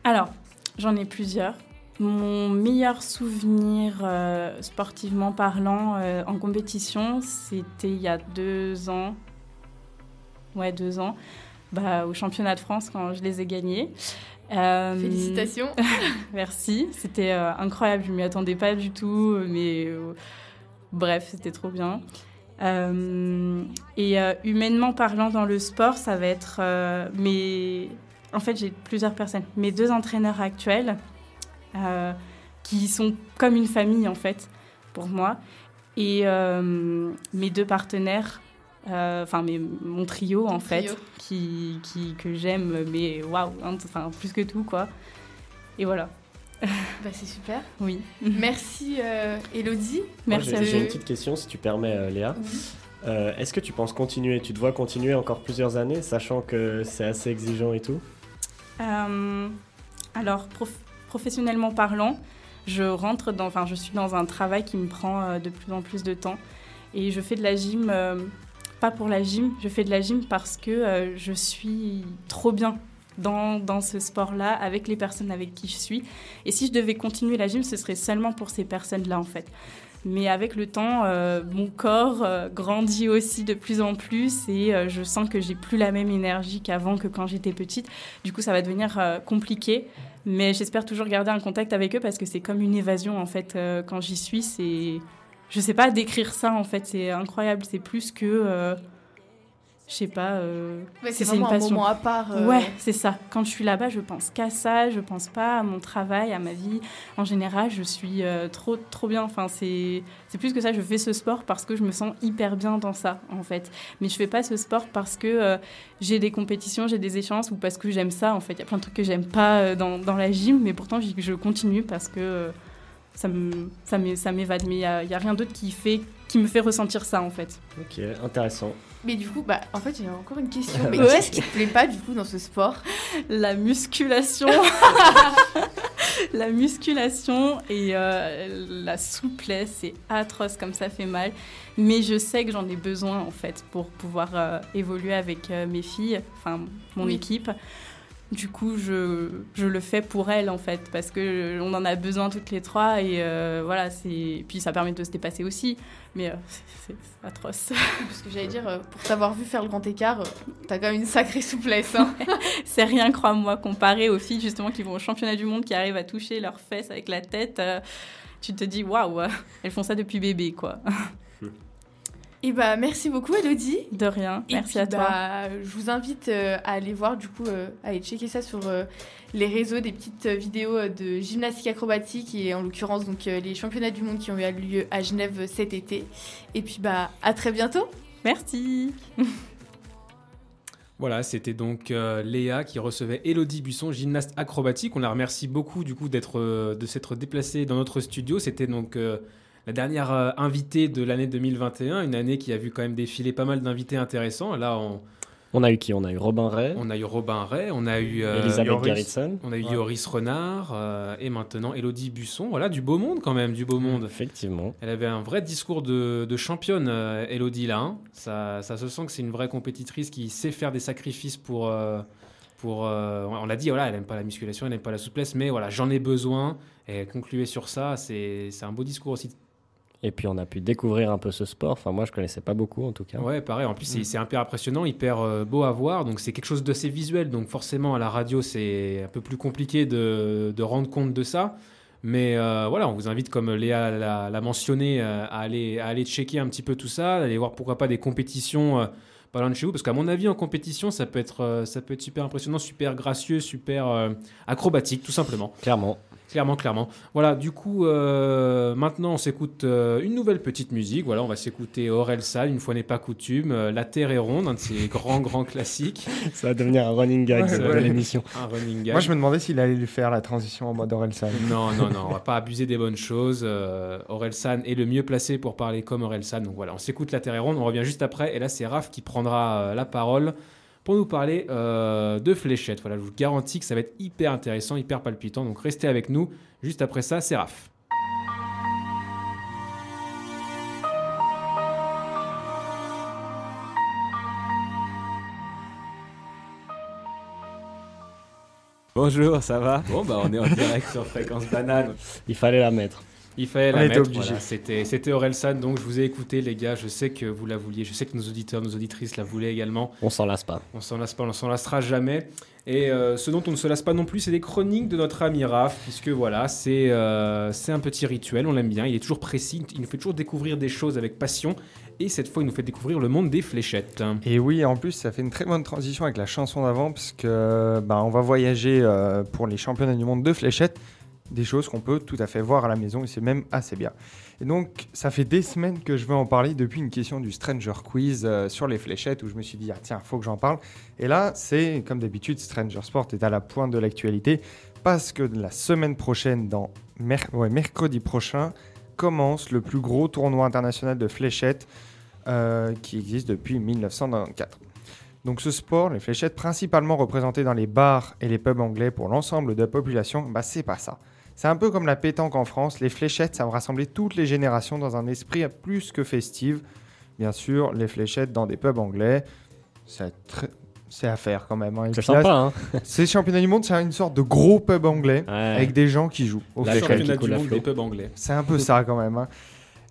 Alors, j'en ai plusieurs. Mon meilleur souvenir euh, sportivement parlant euh, en compétition, c'était il y a deux ans. Ouais, deux ans. Bah, au championnat de France quand je les ai gagnés. Euh, Félicitations. Merci, c'était incroyable, je m'y attendais pas du tout, mais bref, c'était trop bien. Et humainement parlant dans le sport, ça va être mes... En fait, j'ai plusieurs personnes. Mes deux entraîneurs actuels, euh, qui sont comme une famille en fait, pour moi. Et euh, mes deux partenaires, euh, enfin mes- mon trio en fait, trio. qui, qui, que j'aime, mais waouh, hein, enfin plus que tout quoi. Et voilà, Bah, c'est super. oui. Merci euh, Elodie. Merci j'ai- à J'ai une vous. petite question, si tu permets, euh, Léa. Oui. Euh, Est-ce que tu penses continuer Tu te vois continuer encore plusieurs années, sachant que c'est assez exigeant et tout? Euh, alors, prof- professionnellement parlant, je rentre dans, enfin, je suis dans un travail qui me prend euh, de plus en plus de temps, et je fais de la gym, euh, pas pour la gym, je fais de la gym parce que euh, je suis trop bien dans, dans ce sport-là, avec les personnes avec qui je suis. Et si je devais continuer la gym, ce serait seulement pour ces personnes-là, en fait. Mais avec le temps, mon corps grandit aussi de plus en plus et je sens que j'ai plus la même énergie qu'avant, que quand j'étais petite. Du coup, ça va devenir compliqué. Mais j'espère toujours garder un contact avec eux parce que c'est comme une évasion, en fait. Euh, quand j'y suis, c'est... Je sais pas décrire ça, en fait. C'est incroyable. C'est plus que... Je sais pas... euh, Ouais, c'est c'est une vraiment un passion. moment à part. euh, Ouais, c'est ça. Quand je suis là-bas, je pense qu'à ça. Je pense pas à mon travail, à ma vie. En général, je suis euh, trop, trop bien. Enfin, c'est, c'est plus que ça. Je fais ce sport parce que je me sens hyper bien dans ça, en fait. Mais je fais pas ce sport parce que euh, j'ai des compétitions, j'ai des échéances ou parce que j'aime ça, en fait. Il y a plein de trucs que j'aime pas euh, dans, dans la gym, mais pourtant, je continue parce que euh, ça, me, ça, m'évade. Mais il y a, il y a rien d'autre qui, fait, qui me fait ressentir ça, en fait. Ok, intéressant. Mais du coup, bah, en fait, j'ai encore une question. Mais Ouais. qu'est-ce qui te plaît pas du coup dans ce sport? La musculation. la musculation et euh, la souplesse, c'est atroce comme ça fait mal. Mais je sais que j'en ai besoin en fait pour pouvoir euh, évoluer avec euh, mes filles, enfin mon Oui. équipe. Du coup, je, je, le fais pour elle en fait, parce que on en a besoin toutes les trois et euh, voilà, c'est puis ça permet de se dépasser aussi, mais euh, c'est atroce. Parce que j'allais dire, euh, pour t'avoir vu faire le grand écart, t'as quand même une sacrée souplesse. Hein. c'est rien, crois-moi, comparé aux filles justement qui vont au championnat du monde, qui arrivent à toucher leurs fesses avec la tête. tu te dis waouh, elles font ça depuis bébé quoi. Et bah merci beaucoup Elodie. De rien. Merci à toi. Bah, je vous invite euh, à aller voir du coup, euh, à aller checker ça sur euh, les réseaux, des petites vidéos de gymnastique acrobatique et en l'occurrence donc les championnats du monde qui ont eu lieu à Genève cet été. Et puis bah à très bientôt. Merci. Voilà, c'était donc Léa qui recevait Elodie Buisson, gymnaste acrobatique. On la remercie beaucoup du coup d'être de s'être déplacée dans notre studio. C'était donc la dernière euh, invitée de l'année 2021, une année qui a vu quand même défiler pas mal d'invités intéressants. Là, on, on a eu qui? On a eu Robin Ray. On a eu Robin Ray, on a eu euh, Elisabeth Gerritsen. On a eu Yoris Renard euh, et maintenant Elodie Busson. Voilà, du beau monde quand même, du beau monde. Effectivement. Elle avait un vrai discours de, championne, Elodie là. Hein. Ça, ça, se sent que c'est une vraie compétitrice qui sait faire des sacrifices pour. pour on l'a dit, voilà, elle n'aime pas la musculation, elle n'aime pas la souplesse, mais voilà, j'en ai besoin. Et concluer sur ça, c'est un beau discours aussi et puis on a pu découvrir un peu ce sport. Enfin, moi, je connaissais pas beaucoup en tout cas. Ouais, pareil. En plus, c'est mm. hyper impressionnant, hyper euh, beau à voir. Donc, c'est quelque chose d'assez visuel. Donc, forcément, à la radio, c'est un peu plus compliqué de, de, rendre compte de ça. Mais euh, voilà, on vous invite, comme Léa l'a mentionné, euh, à, aller, à aller checker un petit peu tout ça, aller voir pourquoi pas des compétitions pas loin de chez vous. Parce qu'à mon avis, en compétition, ça peut, être, ça peut être super impressionnant, super gracieux, super acrobatique, tout simplement. Clairement. Clairement, clairement. Voilà, du coup, euh, maintenant, on s'écoute euh, une nouvelle petite musique. Voilà, on va s'écouter Aurel Sal, une fois n'est pas coutume. Euh, La Terre est ronde, un de ses grands, grands classiques. Ça va devenir un running gag de l'émission. Un running gag. Moi, je me demandais s'il allait lui faire la transition en mode Aurel San. Non, non, non, on va pas abuser des bonnes choses. Aurel San est le mieux placé pour parler comme Aurel San. Donc voilà, on s'écoute La Terre est ronde, on revient juste après. Et là, c'est Raph qui prendra la parole pour nous parler euh, de fléchettes. Voilà, je vous garantis que ça va être hyper intéressant, hyper palpitant. Donc restez avec nous. Juste après ça, c'est Raph. Bonjour, ça va? Bon, bah on est en direct sur Fréquence Banane. Il fallait la mettre. Il fallait la mettre. Voilà. C'était, c'était Orelsan, donc je vous ai écouté, les gars. Je sais que vous la vouliez. Je sais que nos auditeurs, nos auditrices la voulaient également. On s'en lasse pas. On s'en lasse pas, on s'en lassera jamais. Et euh, ce dont on ne se lasse pas non plus, c'est les chroniques de notre ami Raph, puisque voilà, c'est, euh, c'est un petit rituel, on l'aime bien. Il est toujours précis, il nous fait toujours découvrir des choses avec passion. Et cette fois, il nous fait découvrir le monde des fléchettes. Et oui, en plus, ça fait une très bonne transition avec la chanson d'avant, parce que bah, on va voyager euh, pour les championnats du monde de fléchettes des choses qu'on peut tout à fait voir à la maison et c'est même assez bien. Et donc, ça fait des semaines que je veux en parler depuis une question du Stranger Quiz euh, sur les fléchettes où je me suis dit, ah, tiens, faut que j'en parle. Et là, c'est comme d'habitude, Stranger Sport est à la pointe de l'actualité parce que la semaine prochaine, dans mercredi prochain, commence le plus gros tournoi international de fléchettes euh, qui existe depuis 1994. Donc ce sport, les fléchettes, principalement représentées dans les bars et les pubs anglais pour l'ensemble de la population, bah c'est pas ça. C'est un peu comme la pétanque en France, les fléchettes, ça va rassembler toutes les générations dans un esprit plus que festif. Bien sûr, les fléchettes dans des pubs anglais, c'est à faire quand même. Hein. C'est sympa. Hein Ces championnats du monde, c'est une sorte de gros pub anglais avec des gens qui jouent. Au championnat du monde des pubs anglais. C'est un peu ça quand même. Hein.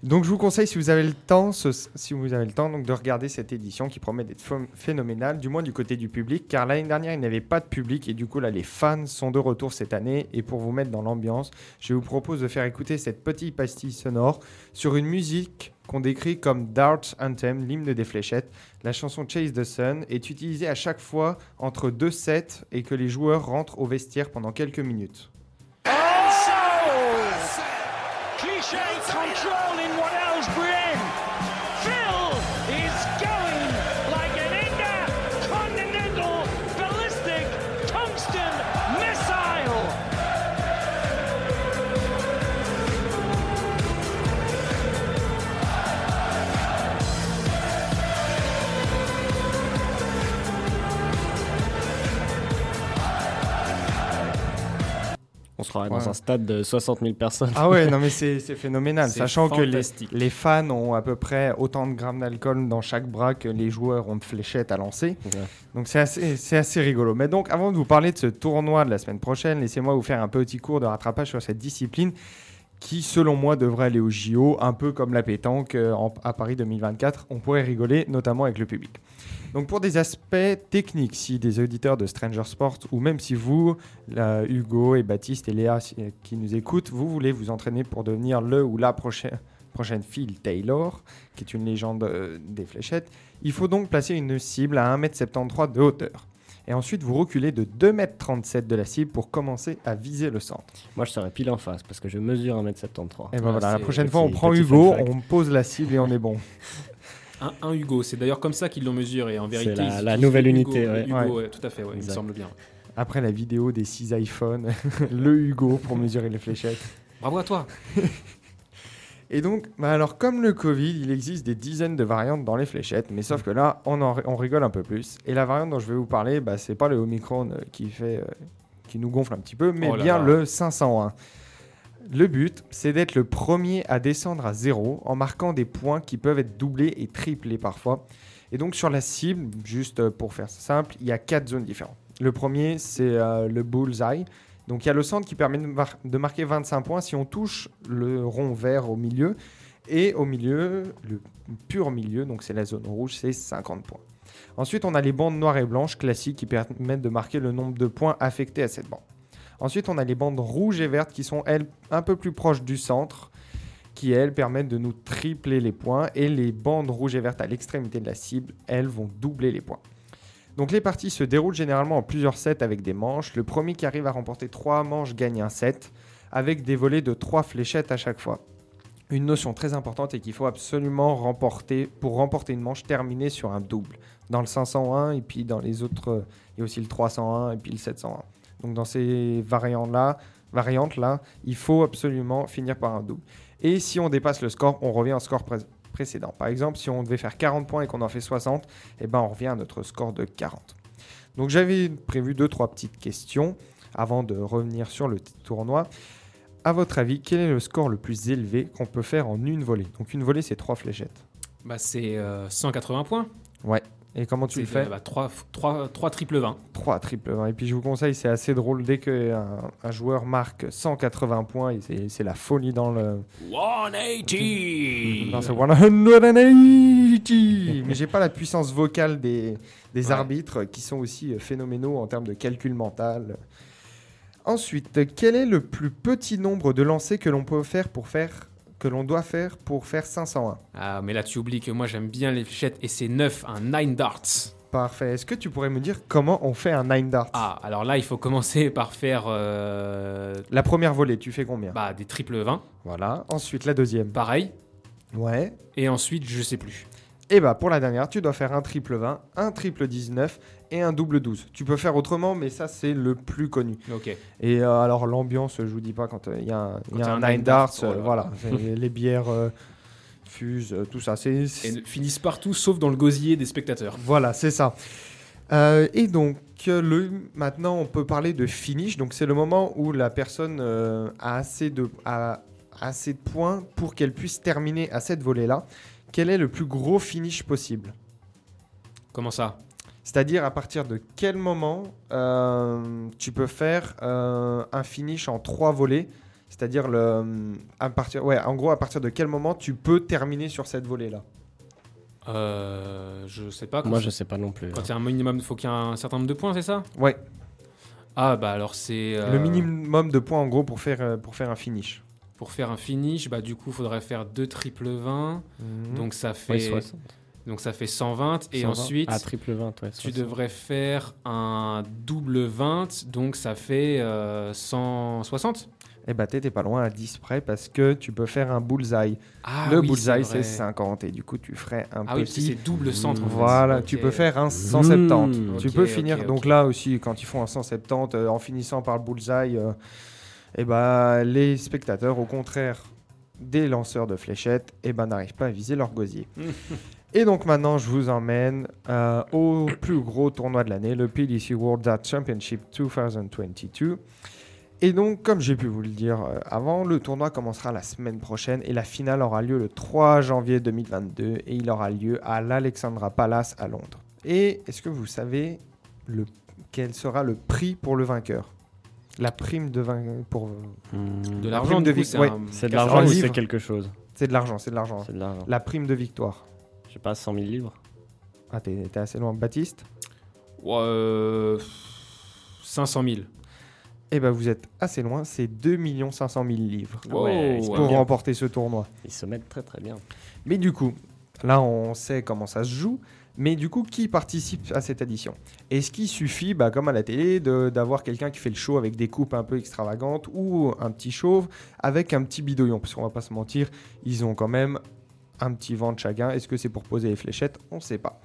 Donc je vous conseille, si vous avez le temps, donc, de regarder cette édition qui promet d'être phénoménale, du moins du côté du public, car l'année dernière il n'y avait pas de public et du coup là les fans sont de retour cette année. Et pour vous mettre dans l'ambiance, je vous propose de faire écouter cette petite pastille sonore sur une musique qu'on décrit comme Darts Anthem, l'hymne des fléchettes. La chanson Chase the Sun est utilisée à chaque fois entre deux sets et que les joueurs rentrent au vestiaire pendant quelques minutes. Sera dans un stade de 60 000 personnes. Ah ouais, non mais c'est c'est phénoménal, sachant que les, les fans ont à peu près autant de grammes d'alcool dans chaque bras que les joueurs ont de fléchettes à lancer. Ouais. Donc c'est assez, c'est assez rigolo. Mais donc avant de vous parler de ce tournoi de la semaine prochaine, laissez-moi vous faire un petit cours de rattrapage sur cette discipline qui, selon moi, devrait aller au JO, un peu comme la pétanque en- à Paris 2024. On pourrait rigoler, notamment avec le public. Donc pour des aspects techniques, si des auditeurs de Stranger Sport, ou même si vous, là, Hugo et Baptiste et Léa euh, qui nous écoutent, vous voulez vous entraîner pour devenir le ou la prochaine, prochaine Phil Taylor, qui est une légende euh, des fléchettes, il faut donc placer une cible à 1m73 de hauteur. Et ensuite, vous reculez de 2m37 de la cible pour commencer à viser le centre. Moi, je serais pile en face parce que je mesure 1m73. Et ben Ah, voilà, la prochaine fois, on prend Hugo, on pose la cible et on est bon. Un, un Hugo, c'est d'ailleurs comme ça qu'ils l'ont mesuré. En vérité, la- la nouvelle le unité, Hugo, ouais. Hugo, Ouais. ouais, tout à fait, ouais, il me semble bien. Après la vidéo des 6 iPhones, le Hugo pour mesurer les fléchettes. Bravo à toi. Et donc, bah alors comme le Covid, il existe des dizaines de variantes dans les fléchettes, mais sauf que là, on, en ri- on rigole un peu plus. Et la variante dont je vais vous parler, bah, c'est pas le Omicron euh, qui fait, euh, qui nous gonfle un petit peu, mais Oh là bien là. le 501. Le but, c'est d'être le premier à descendre à zéro en marquant des points qui peuvent être doublés et triplés parfois. Et donc sur la cible, juste euh, pour faire simple, il y a quatre zones différentes. Le premier, c'est euh, le bullseye. Donc il y a le centre qui permet de, mar- de marquer 25 points si on touche le rond vert au milieu. Et au milieu, le pur milieu, donc c'est la zone rouge, c'est 50 points. Ensuite, on a les bandes noires et blanches classiques qui permettent de marquer le nombre de points affectés à cette bande. Ensuite, on a les bandes rouges et vertes qui sont, elles, un peu plus proches du centre, qui, elles, permettent de nous tripler les points. Et les bandes rouges et vertes à l'extrémité de la cible, elles, vont doubler les points. Donc les parties se déroulent généralement en plusieurs sets avec des manches. Le premier qui arrive à remporter 3 manches gagne un set, avec des volets de 3 fléchettes à chaque fois. Une notion très importante est qu'il faut absolument remporter, pour remporter une manche, terminer sur un double. Dans le 501 et puis dans les autres, il y a aussi le 301 et puis le 701. Donc dans ces variantes-là, variantes-là, il faut absolument finir par un double. Et si on dépasse le score, on revient au score pré- précédent. Par exemple, si on devait faire 40 points et qu'on en fait 60, eh ben on revient à notre score de 40. Donc j'avais prévu deux trois petites questions avant de revenir sur le tournoi. À votre avis, quel est le score le plus élevé qu'on peut faire en une volée? Donc une volée, c'est trois fléchettes. Bah, c'est euh, 180 points. Et comment tu le fais bah, 3, 3, 3 triple 20. 3 triple 20. Et puis je vous conseille, c'est assez drôle. Dès qu'un un joueur marque 180 points, c'est la folie dans le. 180 Non, c'est 180. Mais j'ai pas la puissance vocale des, des Ouais. arbitres qui sont aussi euh, phénoménaux en termes de calcul mental. Ensuite, quel est le plus petit nombre de lancers que l'on peut faire pour faire que l'on doit faire pour faire 501 Ah, mais là, tu oublies que moi, j'aime bien les fléchettes et c'est 9, un 9 darts. Parfait. Est-ce que tu pourrais me dire comment on fait un 9 darts? Ah, alors là, il faut commencer par faire euh, La première volée, tu fais combien? bah, des triple 20. Voilà. Ensuite, la deuxième. Pareil. Ouais. Et ensuite, je sais plus. Et bah pour la dernière, tu dois faire un triple 20, un triple 19 et un double 12. Tu peux faire autrement, mais ça c'est le plus connu. Ok. Et euh, alors l'ambiance, je vous dis pas quand euh, il y a un, y a un un nine darts, oh euh, là là. voilà, les bières fusent, tout ça. C'est Et finissent partout, sauf dans le gosier des spectateurs. voilà, c'est ça. Euh, et donc le maintenant on peut parler de finish. Donc c'est le moment où la personne euh, a assez de a assez de points pour qu'elle puisse terminer à cette volée là. Quel est le plus gros finish possible? Comment ça? C'est-à-dire à partir de quel moment euh, tu peux faire euh, un finish en trois volets? C'est-à-dire le, à partir, ouais, en gros à partir de quel moment tu peux terminer sur cette volée là euh, Je sais pas. Moi, je sais pas non plus. Quand il y a un minimum, il faut qu'il y ait un certain nombre de points, c'est ça? Ouais. Ah, bah alors c'est. euh, Le minimum de points en gros pour faire pour faire un finish. Pour faire un finish, bah du coup, il faudrait faire deux triple 20. Donc ça fait. Ouais, 60. Donc ça fait 120. Et 120. ensuite, Ah, triple 20, ouais. tu 60. devrais faire un double 20. Donc ça fait euh, 160. Et bah t'étais pas loin à 10 près parce que tu peux faire un bullseye. Ah, le oui, bullseye c'est 50 et du coup tu ferais un Ah oui, petit. c'est double centre. en fait. Voilà, tu peux faire un 170. Mmh. Tu peux finir. Donc là aussi, quand ils font un 170 euh, en finissant par le bullseye, euh, eh ben, les spectateurs, au contraire des lanceurs de fléchettes, eh ben, n'arrivent pas à viser leur gosier. Et donc maintenant, je vous emmène euh, au plus gros tournoi de l'année, le PDC World Dart Championship 2022. Et donc, comme j'ai pu vous le dire euh, avant, le tournoi commencera la semaine prochaine et la finale aura lieu le 3 janvier 2022 et il aura lieu à l'Alexandra Palace à Londres. Et est-ce que vous savez le, quel sera le prix pour le vainqueur? La prime de vainqueur pour... Hmm. De l'argent, de vie- c'est ouais. de l'argent ou c'est quelque chose? C'est de l'argent. C'est de l'argent. La prime de victoire. Je sais pas, 100 000 livres Ah, t'es t'es assez loin. Baptiste Ouais, euh, 500 000. Eh ben, vous êtes assez loin. C'est 2 500 000 livres Ah ouais, ils se Wow, pour bien. remporter ce tournoi. Ils se mettent très très bien. Mais du coup, là, on sait comment ça se joue. Mais du coup, qui participe à cette édition Est-ce qu'il suffit, bah, comme à la télé, de- d'avoir quelqu'un qui fait le show avec des coupes un peu extravagantes ou un petit chauve avec un petit bidouillon Parce qu'on va pas se mentir, ils ont quand même un petit ventre chacun. Est-ce que c'est pour poser les fléchettes? On ne sait pas.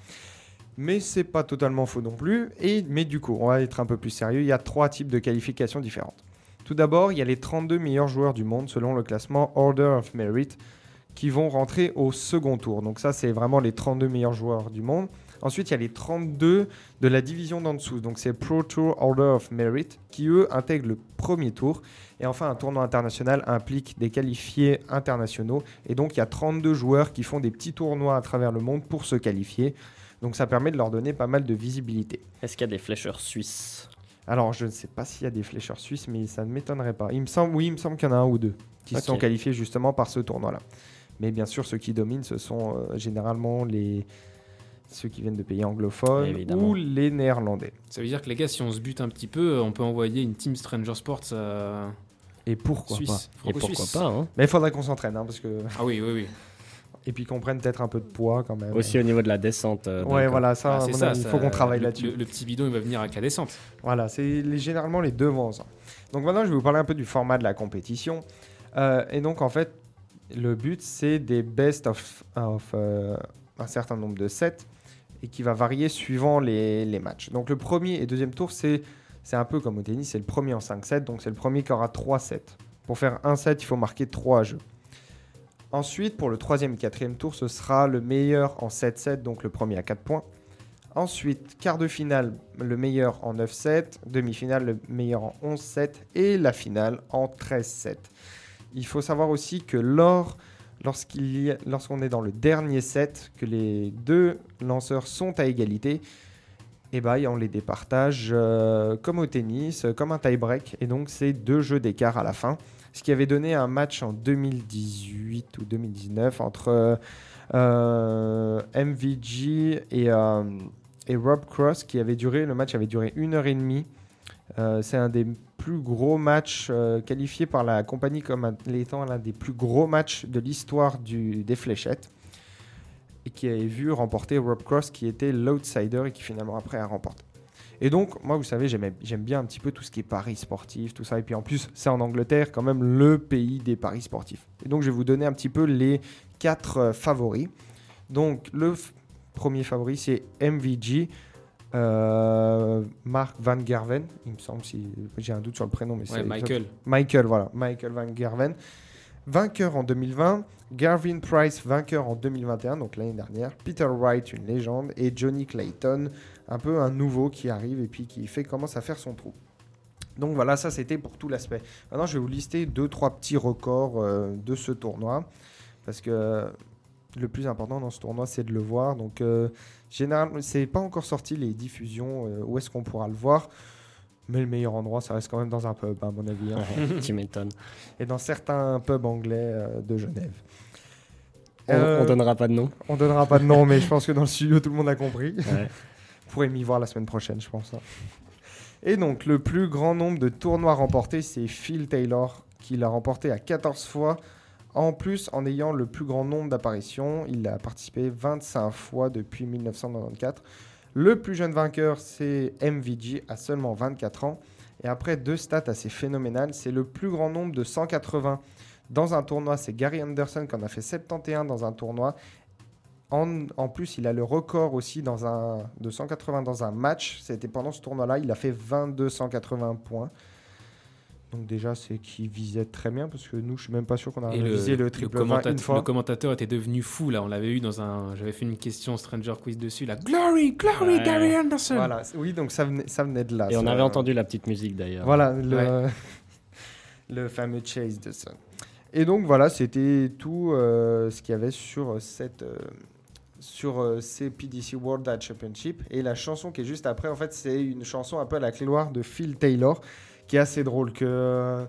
Mais c'est pas totalement faux non plus. Et, mais du coup, on va être un peu plus sérieux. Il y a trois types de qualifications différentes. Tout d'abord, il y a les 32 meilleurs joueurs du monde selon le classement Order of Merit qui vont rentrer au second tour. Donc ça, c'est vraiment les 32 meilleurs joueurs du monde. Ensuite, il y a les 32 de la division d'en dessous. Donc c'est Pro Tour Order of Merit qui, eux, intègrent le premier tour. Et enfin, un tournoi international implique des qualifiés internationaux. Et donc, il y a 32 joueurs qui font des petits tournois à travers le monde pour se qualifier. Donc ça permet de leur donner pas mal de visibilité. Est-ce qu'il y a des flécheurs suisses? Alors, je ne sais pas s'il y a des flécheurs suisses, mais ça ne m'étonnerait pas. Il me semble, oui, il me semble qu'il y en a un ou deux qui sont qualifiés justement par ce tournoi-là. Mais bien sûr, ceux qui dominent, ce sont euh, généralement les ceux qui viennent de pays anglophones Évidemment. ou les néerlandais. Ça veut dire que les gars, si on se bute un petit peu, on peut envoyer une team Stranger Sports euh, Et pourquoi pas. Et pourquoi pas hein Mais il faudrait qu'on s'entraîne, hein, parce que Ah oui, oui, oui. et puis qu'on prenne peut-être un peu de poids quand même. Aussi au niveau de la descente. euh, ouais, d'un voilà, ça, Ah, il faut qu'on travaille le- là-dessus. Le, le petit bidon, il va venir avec la descente. Voilà, c'est les- généralement les devants. ça. Donc maintenant, je vais vous parler un peu du format de la compétition. Euh, et donc, en fait, le but, c'est des best of, of, euh, un certain nombre de sets et qui va varier suivant les, matchs. Donc, le premier et deuxième tour, c'est un peu comme au tennis, c'est le premier en 5 sets. Donc, c'est le premier qui aura 3 sets. Pour faire un set, il faut marquer 3 jeux. Ensuite, pour le troisième et quatrième tour, ce sera le meilleur en 7 sets, donc le premier à 4 points. Ensuite, quart de finale, le meilleur en 9-7, demi-finale, le meilleur en 11-7 et la finale en 13-7. Il faut savoir aussi que lors, lorsqu'on est dans le dernier set, que les deux lanceurs sont à égalité, et ben, on les départage euh, comme au tennis, euh, comme un tie-break, et donc c'est deux jeux d'écart à la fin. Ce qui avait donné un match en 2018 ou 2019 entre euh, MVG et, Rob Cross qui avait duré une heure et demie. Euh, c'est un des plus gros matchs euh, qualifiés par la compagnie comme étant l'un des plus gros matchs de l'histoire des fléchettes et qui avait vu remporter Rob Cross qui était l'outsider et qui finalement après a remporté. Et donc, moi, vous savez, j'aime bien un petit peu tout ce qui est paris sportifs, tout ça. Et puis en plus, c'est en Angleterre, quand même le pays des paris sportifs. Et donc, je vais vous donner un petit peu les quatre euh, favoris. Donc, le premier favori, c'est MVG. Euh, Mark Van Gerven, il me semble, si j'ai un doute sur le prénom, mais Ouais, c'est Michael. Michael, voilà, Michael Van Gerven. Vainqueur en 2020, Garvin Price, vainqueur en 2021, donc l'année dernière, Peter Wright, une légende, et Johnny Clayton, un peu un nouveau qui arrive et puis qui fait, commence à faire son trou. Donc voilà, ça c'était pour tout l'aspect. Maintenant, je vais vous lister deux, trois petits records euh, de ce tournoi, parce que le plus important dans ce tournoi, c'est de le voir. Donc, euh, généralement, c'est pas encore sorti les diffusions, euh, où est-ce qu'on pourra le voir, mais le meilleur endroit, ça reste quand même dans un pub, à mon avis. hein tu m'étonnes. et dans certains pubs anglais euh, de Genève. On, Euh, on donnera pas de nom. on donnera pas de nom, mais je pense que dans le studio, tout le monde a compris. Ouais. Vous pourrez m'y voir la semaine prochaine, je pense. hein. Et donc, le plus grand nombre de tournois remportés, c'est Phil Taylor, qui l'a remporté à 14 fois. En plus, en ayant le plus grand nombre d'apparitions, il a participé 25 fois depuis 1994. Le plus jeune vainqueur, c'est MVG, à seulement 24 ans. Et après, deux stats assez phénoménales. C'est le plus grand nombre de 180 dans un tournoi. C'est Gary Anderson qui en a fait 71 dans un tournoi. En, plus, il a le record aussi dans un, de 180 dans un match. C'était pendant ce tournoi-là. Il a fait 22 180 points. Donc déjà, c'est qu'il visait très bien parce que nous, je suis même pas sûr qu'on a Et le, visé le le triple 20 commentateur, une fois. le commentateur était devenu fou là. On l'avait eu dans un. J'avais fait une question Stranger Quiz dessus. La Glory, Glory, Ouais. Gary Anderson. Voilà, oui, donc ça venait, ça venait de là. Et on ça. avait entendu la petite musique d'ailleurs. Voilà, le- Le fameux Chase the Sun. Et donc voilà, c'était tout euh, ce qu'il y avait sur cette euh, sur euh, ces PDC World Championship. Et la chanson qui est juste après, en fait, c'est une chanson un peu à la clé noire de Phil Taylor, qui est assez drôle que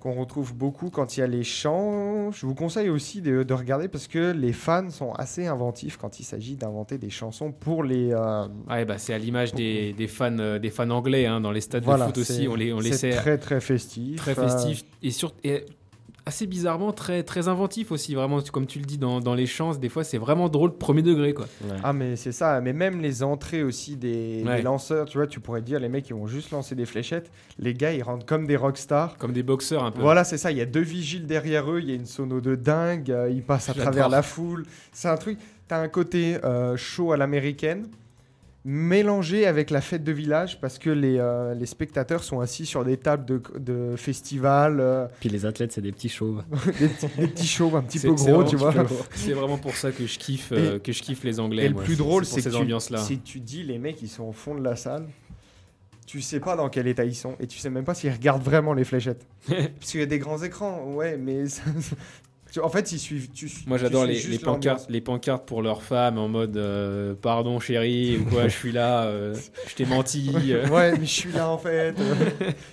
qu'on retrouve beaucoup quand il y a les chants. Je vous conseille aussi de, de regarder parce que les fans sont assez inventifs quand il s'agit d'inventer des chansons pour les. euh, Ouais, bah, c'est à l'image des, des fans, euh, des fans anglais hein, dans les stades voilà, de foot aussi. On les, on les très très festif. très Euh, festifs et, sur, et assez bizarrement très, très inventifs aussi. Vraiment, comme tu le dis dans, dans les chants, des fois c'est vraiment drôle premier degré. Quoi. Ouais. Ah mais c'est ça, mais même les entrées aussi des, Ouais. des lanceurs, tu vois, tu pourrais dire les mecs ils vont juste lancer des fléchettes, les gars ils rentrent comme des rockstars. Comme des boxeurs un peu. Voilà, c'est ça, il y a deux vigiles derrière eux, il y a une sono de dingue, euh, ils passent à travers la foule. C'est un truc, t'as un côté euh, chaud à l'américaine, mélangé avec la fête de village parce que les, euh, les spectateurs sont assis sur des tables de, de festival, euh, Puis les athlètes, c'est des petits chauves. des, petits, des petits shows un petit peu gros, vraiment tu vois. C'est vraiment pour ça que je kiffe, euh, que je kiffe les Anglais. Et le moi. plus drôle, c'est que, ces tu, ambiances-là. c'est que tu dis, les mecs, ils sont au fond de la salle. Tu sais pas dans quel état ils sont. Et tu sais même pas s'ils regardent vraiment les fléchettes. Parce qu'il y a des grands écrans, ouais, mais. ça- en fait, ils suivent. Tu, Moi j'adore les, pancartes, les pancartes pour leurs femmes en mode euh, pardon chérie ou quoi je suis là, euh, je t'ai menti. euh. Ouais, mais je suis là en fait.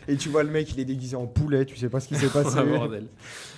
Et tu vois le mec, il est déguisé en poulet, tu sais pas ce qui s'est passé. Ah, bordel.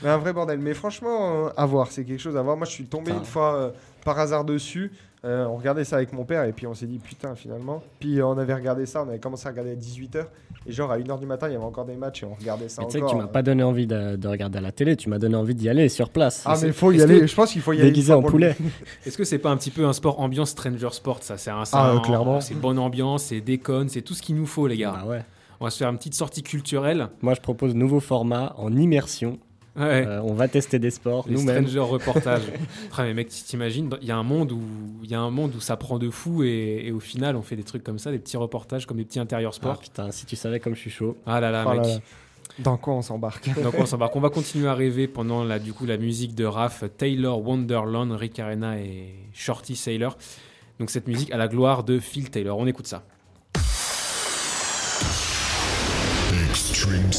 Mais un vrai bordel. Mais franchement, euh, à voir, c'est quelque chose à voir. Moi, je suis tombé Putain. une fois par hasard dessus. Euh, on regardait ça avec mon père et puis on s'est dit putain finalement. Puis euh, on avait regardé ça, on avait commencé à regarder à 18h. Et genre à 1h du matin, il y avait encore des matchs et on regardait ça Mais tu sais que encore. tu m'as pas donné envie de, de regarder à la télé, tu m'as donné envie d'y aller sur place. Ah mais faut y aller, que- je pense qu'il faut y aller. Déguisé en poulet. Est-ce que c'est pas un petit peu un sport ambiance Stranger Sport ça C'est un, c'est Ah, euh, clairement. C'est bonne ambiance, c'est déconne, c'est tout ce qu'il nous faut les gars. Ah ouais. On va se faire une petite sortie culturelle. Moi, je propose nouveau format en immersion. Ouais. Euh, on va tester des sports Les nous-mêmes. Stranger reportages. Après, mais mec, tu t'imagines, il y a un monde où il y a un monde où ça prend de fou et, et au final, on fait des trucs comme ça, des petits reportages comme des petits intérieurs Ah, sport. putain, si tu savais comme je suis chaud. Ah, là là, Oh mec. là. Dans quoi on s'embarque Donc on s'embarque. On va continuer à rêver pendant la, du coup, la musique de Raph, Taylor Wonderland, Rick Arena et Shorty Sailor. Donc cette musique à la gloire de Phil Taylor. On écoute ça. Extreme.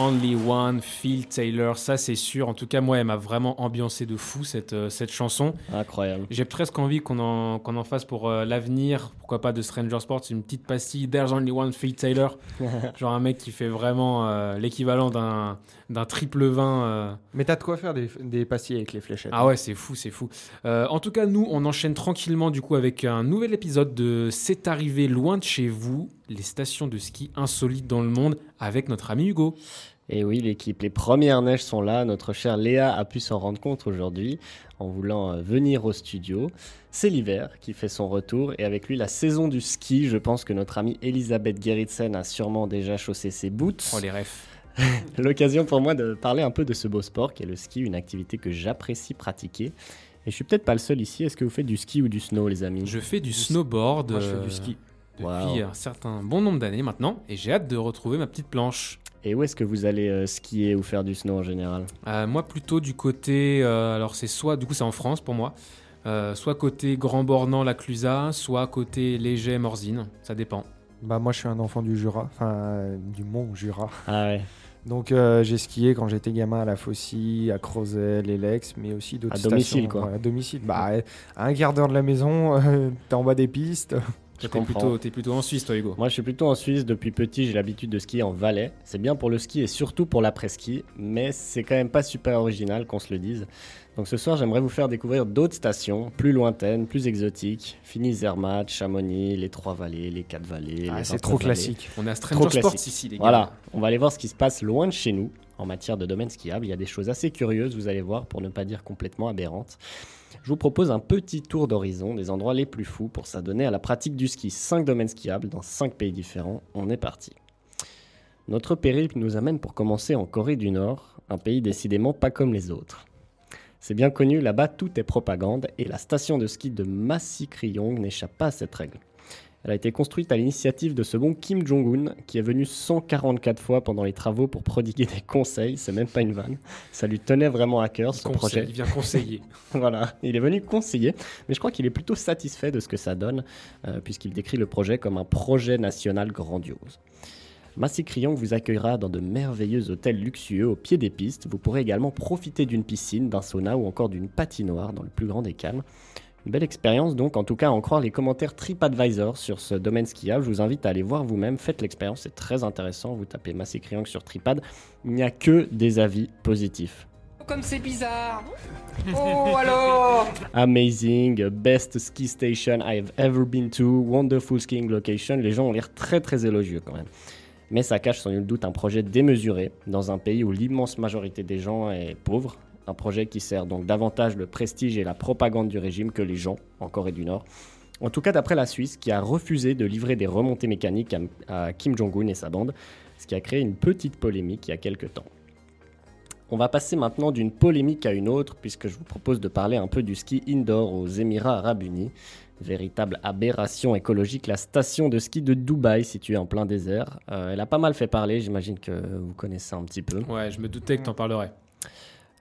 Only one Phil Taylor, ça c'est sûr. En tout cas, moi, elle m'a vraiment ambiancé de fou cette, euh, cette chanson. Incroyable. J'ai presque envie qu'on en, qu'on en fasse pour euh, l'avenir. Pourquoi pas de Stranger Sports, une petite pastille. There's only one Phil Taylor. Genre un mec qui fait vraiment euh, l'équivalent d'un, d'un triple vin. euh. Mais t'as de quoi faire des, des pastilles avec les fléchettes. Ah ouais, c'est fou, c'est fou. Euh, en tout cas, nous, on enchaîne tranquillement du coup avec un nouvel épisode de C'est arrivé loin de chez vous, les stations de ski insolites dans le monde, avec notre ami Hugo. Et oui, l'équipe, les premières neiges sont là. Notre chère Léa a pu s'en rendre compte aujourd'hui en voulant euh, venir au studio. C'est l'hiver qui fait son retour et avec lui la saison du ski. Je pense que notre amie Elisabeth Gerritsen a sûrement déjà chaussé ses boots. Oh les refs. L'occasion pour moi de parler un peu de ce beau sport qui est le ski, une activité que j'apprécie pratiquer. Et je suis peut-être pas le seul ici. Est-ce que vous faites du ski ou du snow, les amis? Je fais du snowboard Moi, je fais euh, du ski. depuis Wow. un certain bon nombre d'années maintenant et j'ai hâte de retrouver ma petite planche. Et où est-ce que vous allez euh, skier ou faire du snow en général? Euh, moi plutôt du côté, euh, alors c'est soit, du coup c'est en France pour moi, euh, soit côté Grand Bornand, la Clusaz, soit côté Léger, Morzine, ça dépend. Bah moi je suis un enfant du Jura, enfin euh, du Mont Jura. Ah ouais. Donc euh, j'ai skié quand j'étais gamin à la Faucille, à Crozet, l'Elex, mais aussi d'autres À stations. domicile, quoi. ouais, à domicile. Bah à un quart d'heure de la maison, euh, t'es en bas des pistes. T'es comprends. plutôt, t'es plutôt en Suisse toi Hugo. Moi, je suis plutôt en Suisse. Depuis petit, j'ai l'habitude de skier en Valais. C'est bien pour le ski et surtout pour l'après-ski, mais c'est quand même pas super original, qu'on se le dise. Donc ce soir, j'aimerais vous faire découvrir d'autres stations, plus lointaines, plus exotiques. Fini Zermatt, Chamonix, les Trois-Vallées, les Quatre-Vallées. Ah, les c'est 29 trop vallées. classique. On a Trop Stranger Sports classique. ici les gars. Voilà, on va aller voir ce qui se passe loin de chez nous en matière de domaine skiable. Il y a des choses assez curieuses, vous allez voir, pour ne pas dire complètement aberrantes. Je vous propose un petit tour d'horizon des endroits les plus fous pour s'adonner à la pratique du ski. 5 domaines skiables dans 5 pays différents. On est parti. Notre périple nous amène pour commencer en Corée du Nord, un pays décidément pas comme les autres. C'est bien connu, là-bas tout est propagande et la station de ski de Masikryong n'échappe pas à cette règle. Elle a été construite à l'initiative de ce bon Kim Jong-un, qui est venu 144 fois pendant les travaux pour prodiguer des conseils. C'est même pas une vanne. Ça lui tenait vraiment à cœur, ce Conseil, projet. Il vient conseiller. Voilà, il est venu conseiller, mais je crois qu'il est plutôt satisfait de ce que ça donne, euh, puisqu'il décrit le projet comme un projet national grandiose. Massy Crillon vous accueillera dans de merveilleux hôtels luxueux au pied des pistes. Vous pourrez également profiter d'une piscine, d'un sauna ou encore d'une patinoire dans le plus grand des calmes. Une belle expérience donc, en tout cas à en croire les commentaires TripAdvisor sur ce domaine skiable. Je vous invite à aller voir vous-même, faites l'expérience, c'est très intéressant. Vous tapez Massy Crillon sur Tripad, il n'y a que des avis positifs. Comme c'est bizarre Oh alors Amazing, best ski station I've ever been to, wonderful skiing location. Les gens ont l'air très très élogieux quand même. Mais ça cache sans nul doute un projet démesuré dans un pays où l'immense majorité des gens est pauvre. Un projet qui sert donc davantage le prestige et la propagande du régime que les gens en Corée du Nord. En tout cas d'après la Suisse qui a refusé de livrer des remontées mécaniques à, Kim Jong-un et sa bande, ce qui a créé une petite polémique il y a quelques temps. On va passer maintenant d'une polémique à une autre, puisque je vous propose de parler un peu du ski indoor aux Émirats arabes unis. Véritable aberration écologique, la station de ski de Dubaï, située en plein désert. Euh, elle a pas mal fait parler, j'imagine que vous connaissez un petit peu. Ouais, je me doutais que t'en parlerais.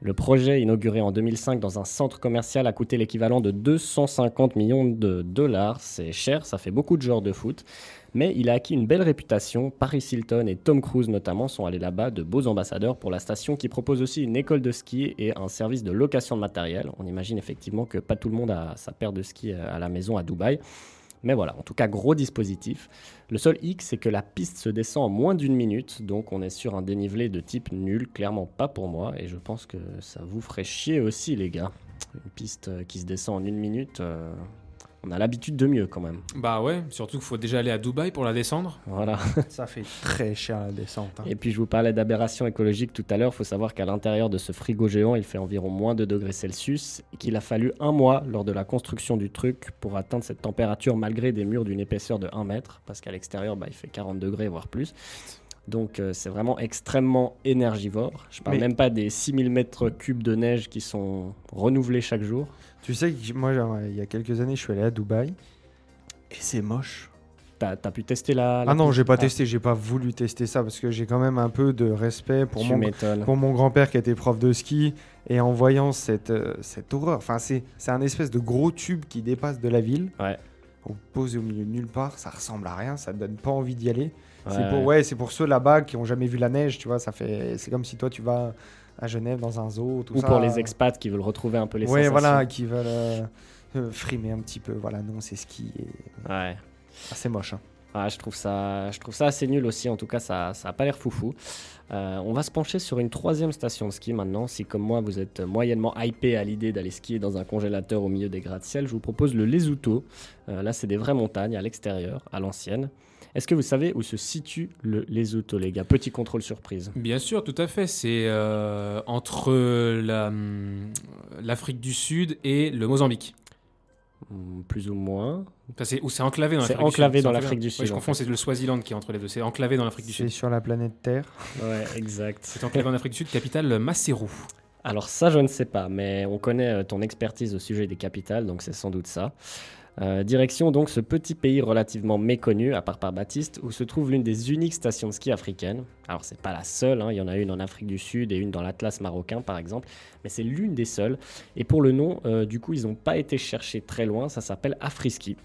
Le projet, inauguré en 2005 dans un centre commercial, a coûté l'équivalent de 250 millions de dollars. C'est cher, ça fait beaucoup de joueurs de foot. Mais il a acquis une belle réputation. Paris Hilton et Tom Cruise notamment sont allés là-bas, de beaux ambassadeurs pour la station qui propose aussi une école de ski et un service de location de matériel. On imagine effectivement que pas tout le monde a sa paire de ski à la maison à Dubaï. Mais voilà, en tout cas, gros dispositif. Le seul hic, c'est que la piste se descend en moins d'une minute, donc on est sur un dénivelé de type nul, clairement pas pour moi, et je pense que ça vous ferait chier aussi, les gars. Une piste euh, qui se descend en une minute, euh, on a l'habitude de mieux quand même. Bah ouais, surtout qu'il faut déjà aller à Dubaï pour la descendre. Voilà. Ça fait très cher la descente. hein. Et puis je vous parlais d'aberration écologique tout à l'heure. Il faut savoir qu'à l'intérieur de ce frigo géant, il fait environ moins de degrés Celsius et qu'il a fallu un mois lors de la construction du truc pour atteindre cette température malgré des murs d'une épaisseur de 1 mètre parce qu'à l'extérieur, bah, il fait 40 degrés voire plus. Donc euh, c'est vraiment extrêmement énergivore. Je parle Mais- même pas des 6000 mètres cubes de neige qui sont renouvelés chaque jour. Tu sais que moi, genre, il y a quelques années, je suis allé à Dubaï et c'est moche. T'as as pu tester la... la Ah non, j'ai pas Ah, testé, j'ai pas voulu tester ça parce que j'ai quand même un peu de respect pour Tu mon, pour mon grand-père qui était prof de ski et en voyant cette, euh, cette horreur, enfin c'est c'est un espèce de gros tube qui dépasse de la ville. Ouais. On pose au milieu de nulle part, ça ressemble à rien, ça donne pas envie d'y aller. C'est pour ouais, c'est pour ceux là-bas qui ont jamais vu la neige, tu vois, ça fait c'est comme si toi tu vas à Genève dans un zoo, tout Ou ça. pour les expats qui veulent retrouver un peu les Ouais, sensations. voilà, qui veulent euh, euh, frimer un petit peu. Voilà, non, c'est ski et Ouais. ah, c'est moche. hein. Ah, je, trouve ça, je trouve ça assez nul aussi, en tout cas ça n'a pas l'air foufou. Euh, on va se pencher sur une troisième station de ski maintenant. Si comme moi vous êtes moyennement hypé à l'idée d'aller skier dans un congélateur au milieu des gratte-ciel, je vous propose le Lesotho. Euh, là c'est des vraies montagnes à l'extérieur, à l'ancienne. Est-ce que vous savez où se situe le Lesotho les gars? Petit contrôle surprise. Bien sûr, tout à fait. C'est euh, entre la, hum, l'Afrique du Sud et le Mozambique. Hmm, Plus ou moins. C'est, ou c'est enclavé dans C'est l'Afrique du Sud. enclavé C'est dans l'Afrique du Ouais, Sud, je en confonds, fait. c'est le Swaziland qui est entre les deux. C'est enclavé dans l'Afrique du C'est Sud. sur la planète Terre. Ouais, exact. C'est enclavé en Afrique du Sud, capitale Maseru. Alors ça, je ne sais pas, mais on connaît euh, ton expertise au sujet des capitales, donc c'est sans doute ça. Euh, direction donc ce petit pays relativement méconnu, à part par Baptiste, où se trouve l'une des uniques stations de ski africaines. Alors c'est pas la seule, hein, il y en a une en Afrique du Sud et une dans l'Atlas marocain par exemple, mais c'est l'une des seules. Et pour le nom, euh, du coup, ils n'ont pas été cherchés très loin, ça s'appelle Afriski.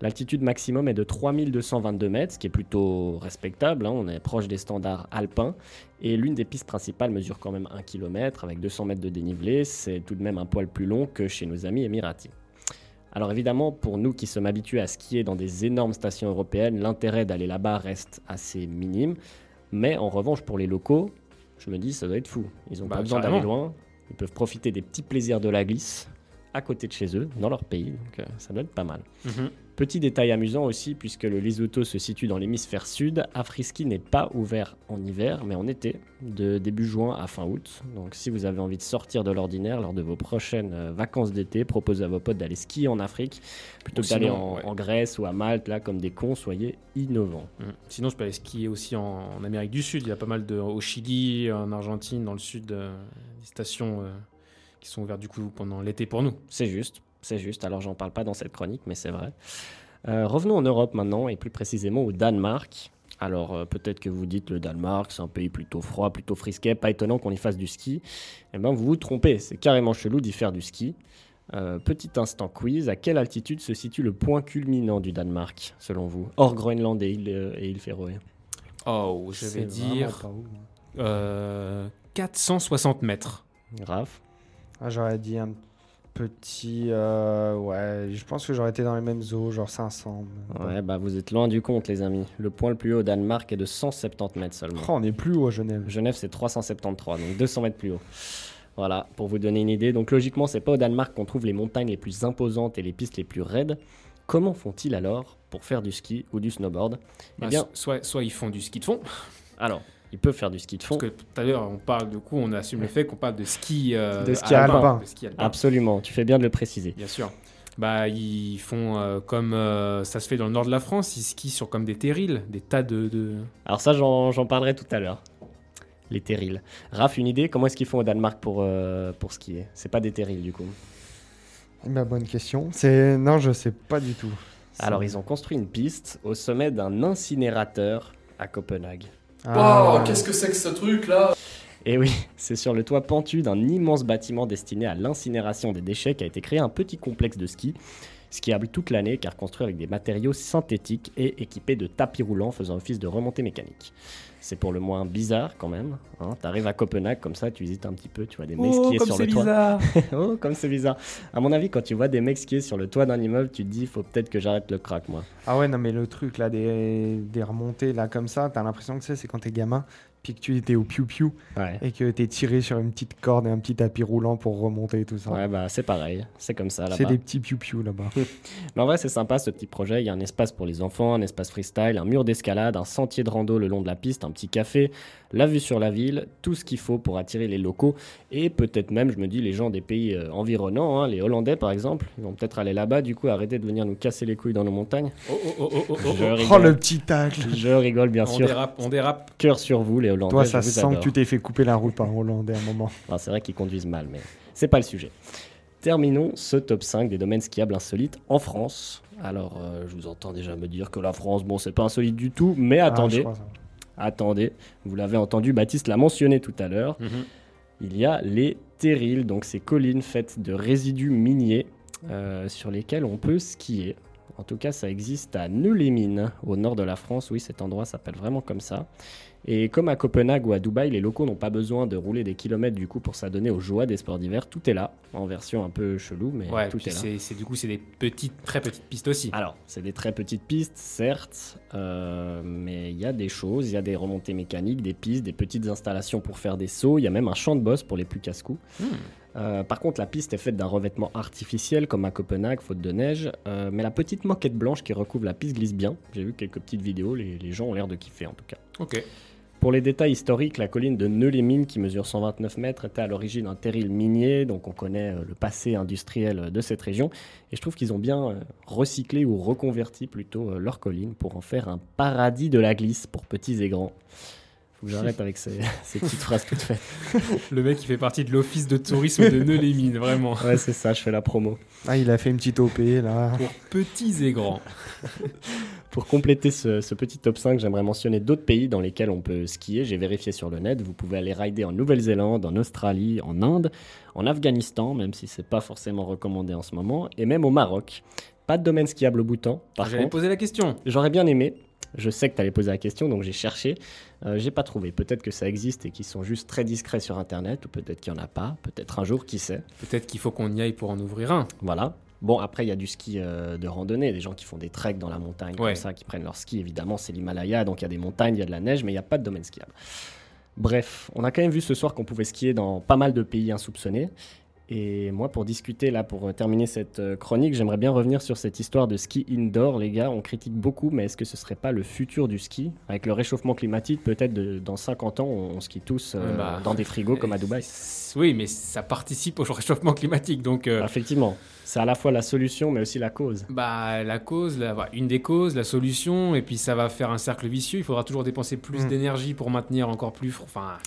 L'altitude maximum est de 3222 mètres, ce qui est plutôt respectable, hein, on est proche des standards alpins. Et l'une des pistes principales mesure quand même 1 km avec 200 mètres de dénivelé. C'est tout de même un poil plus long que chez nos amis émiratis. Alors évidemment, pour nous qui sommes habitués à skier dans des énormes stations européennes, l'intérêt d'aller là-bas reste assez minime. Mais en revanche, pour les locaux, je me dis ça doit être fou. Ils n'ont Bah, pas besoin carrément. d'aller loin. Ils peuvent profiter des petits plaisirs de la glisse à côté de chez eux, dans leur pays. Donc euh, ça doit être pas mal. Petit détail amusant aussi, puisque le Lesotho se situe dans l'hémisphère sud, Afriski n'est pas ouvert en hiver, mais en été, de début juin à fin août. Donc si vous avez envie de sortir de l'ordinaire lors de vos prochaines euh, vacances d'été, proposez à vos potes d'aller skier en Afrique, plutôt que d'aller en, ouais. en Grèce ou à Malte, là, comme des cons, soyez innovants. Mm. Sinon, je peux aller skier aussi en, en Amérique du Sud. Il y a pas mal de. Au Chili, en Argentine, dans le sud, euh, des stations euh, qui sont ouvertes du coup pendant l'été pour nous. C'est juste, c'est juste. Alors j'en parle pas dans cette chronique, mais c'est vrai. Euh, revenons en Europe maintenant, et plus précisément au Danemark. Alors euh, peut-être que vous dites le Danemark, c'est un pays plutôt froid, plutôt frisquet, pas étonnant qu'on y fasse du ski. Eh bien vous vous trompez, c'est carrément chelou d'y faire du ski. Euh, petit instant quiz, à quelle altitude se situe le point culminant du Danemark, selon vous? Hors Groenland et île, et île Féroé. Oh, je vais dire ouf. euh, 460 mètres. Raph? Ah, j'aurais dit un petit. euh, ouais, je pense que j'aurais été dans les mêmes eaux, genre 500. mais- Ouais, bah vous êtes loin du compte, les amis. Le point le plus haut au Danemark est de 170 mètres seulement. Oh, on est plus haut à Genève. Genève, c'est 373, donc 200 mètres plus haut. Voilà, pour vous donner une idée. Donc logiquement, c'est pas au Danemark qu'on trouve les montagnes les plus imposantes et les pistes les plus raides. Comment font-ils alors pour faire du ski ou du snowboard? Eh Bah, bien, so- soit, soit ils font du ski de fond, alors, ils peuvent faire du ski de fond. parce que tout à l'heure on parle de coup, on assume le fait qu'on parle de ski, euh, De ski alpin. de ski alpin. Absolument, tu fais bien de le préciser. Bien sûr. Bah, ils font euh, comme euh, ça se fait dans le nord de la France, ils skient sur comme des terrils, des tas de. de- Alors ça, j'en parlerai tout à l'heure. Les terrils. Raph, une idée? Comment est-ce qu'ils font au Danemark pour, euh, pour skier? C'est pas des terrils du coup. Bah, bonne question. C'est non, je sais pas du tout. Alors, ils ont construit une piste au sommet d'un incinérateur à Copenhague. Ah, Oh, qu'est-ce que c'est que ce truc là? Et oui, c'est sur le toit pentu d'un immense bâtiment destiné à l'incinération des déchets qu'a été créé un petit complexe de ski, skiable toute l'année car construit avec des matériaux synthétiques et équipé de tapis roulants faisant office de remontée mécanique. C'est pour le moins bizarre quand même. Hein. T'arrives à Copenhague comme ça, tu visites un petit peu, tu vois des mecs skier sur le toit. oh, comme c'est bizarre. À mon avis, quand tu vois des mecs skier sur le toit d'un immeuble, tu te dis, faut peut-être que j'arrête le crack, moi. Ah ouais, non, mais le truc là, des, des remontées là comme ça, t'as l'impression que c'est c'est quand t'es gamin, puis que tu étais au piou-piou Ouais. et que t'es tiré sur une petite corde et un petit tapis roulant pour remonter et tout ça. Ouais, bah c'est pareil, c'est comme ça c'est là-bas. des petits piou-piou là-bas. Mais en vrai, c'est sympa ce petit projet. Il y a un espace pour les enfants, un espace freestyle, un mur d'escalade, un sentier de rando le long de la piste, un petit café, la vue sur la ville, tout ce qu'il faut pour attirer les locaux et peut-être même, je me dis, les gens des pays euh, environnants, hein, les Hollandais par exemple, ils vont peut-être aller là-bas, du coup, arrêter de venir nous casser les couilles dans nos montagnes. Oh, oh, oh, oh, oh, oh, Je oh. rigole. Oh le petit tacle Je rigole bien On sûr. dérape, on dérape. Cœur sur vous, les Hollandais. Toi, ça vous sent adore. que tu t'es fait couper la route par un Hollandais à un moment. Alors, c'est vrai qu'ils conduisent mal, mais c'est pas le sujet. Terminons ce top 5 des domaines skiables insolites en France. Alors, euh, je vous entends déjà me dire que la France, bon, c'est pas insolite du tout, mais Ah, attendez, attendez, vous l'avez entendu, Baptiste l'a mentionné tout à l'heure, Mhm. il y a les terrils, donc ces collines faites de résidus miniers euh, sur lesquelles on peut skier. En tout cas, ça existe à Neu-les-Mines, au nord de la France. Oui, cet endroit s'appelle vraiment comme ça. Et comme à Copenhague ou à Dubaï, les locaux n'ont pas besoin de rouler des kilomètres du coup pour s'adonner aux joies des sports d'hiver. Tout est là, en version un peu chelou, mais Ouais, tout est là. c'est, c'est- du coup, c'est des petites, très petites pistes aussi. Alors, c'est des très petites pistes, certes, euh, mais il y a des choses, il y a des remontées mécaniques, des pistes, des petites installations pour faire des sauts, il y a même un champ de boss pour les plus casse-cou. Hmm. Euh, par contre, la piste est faite d'un revêtement artificiel, comme à Copenhague, faute de neige, euh, mais la petite moquette blanche qui recouvre la piste glisse bien. J'ai vu quelques petites vidéos, les, les gens ont l'air de kiffer en tout cas. Ok. Pour les détails historiques, la colline de Neu-les-Mines, qui mesure 129 mètres, était à l'origine un terril minier, donc on connaît euh, le passé industriel euh, de cette région. Et je trouve qu'ils ont bien euh, recyclé ou reconverti plutôt leur colline pour en faire un paradis de la glisse pour petits et grands. Faut que j'arrête avec ces, ces petites phrases toutes faites. Le mec, il fait partie de l'office de tourisme de Neu-les-Mines, vraiment. Ouais, c'est ça, je fais la promo. Ah, il a fait une petite OP là. Pour petits et grands. Pour compléter ce, ce petit top 5, j'aimerais mentionner d'autres pays dans lesquels on peut skier. J'ai vérifié sur le net. Vous pouvez aller rider en Nouvelle-Zélande, en Australie, en Inde, en Afghanistan, même si c'est pas forcément recommandé en ce moment, et même au Maroc. Pas de domaine skiable au Bhoutan. Par J'allais poser la question. j'aurais bien aimé. Je sais que tu allais poser la question, donc j'ai cherché. Euh, j'ai pas trouvé. Peut-être que ça existe et qu'ils sont juste très discrets sur Internet, ou peut-être qu'il y en a pas. Peut-être un jour, qui sait. Peut-être qu'il faut qu'on y aille pour en ouvrir un. Voilà. Bon, après, il y a du ski euh, de randonnée, des gens qui font des treks dans la montagne, Ouais. comme ça, qui prennent leur ski. Évidemment, c'est l'Himalaya, donc il y a des montagnes, il y a de la neige, mais il n'y a pas de domaine skiable. Bref, on a quand même vu ce soir qu'on pouvait skier dans pas mal de pays insoupçonnés. Et moi, pour discuter, là, pour euh, terminer cette euh, chronique, j'aimerais bien revenir sur cette histoire de ski indoor. Les gars, on critique beaucoup, mais est-ce que ce serait pas le futur du ski? Avec le réchauffement climatique, peut-être dans 50 ans, on, skie tous euh, bah, dans des frigos comme à Dubaï. Oui, mais ça participe au réchauffement climatique. Donc, euh, Effectivement, c'est à la fois la solution, mais aussi la cause. bah, la cause, la- une des causes, la solution, et puis ça va faire un cercle vicieux. Il faudra toujours dépenser plus Mm. d'énergie pour maintenir encore plus. Enfin,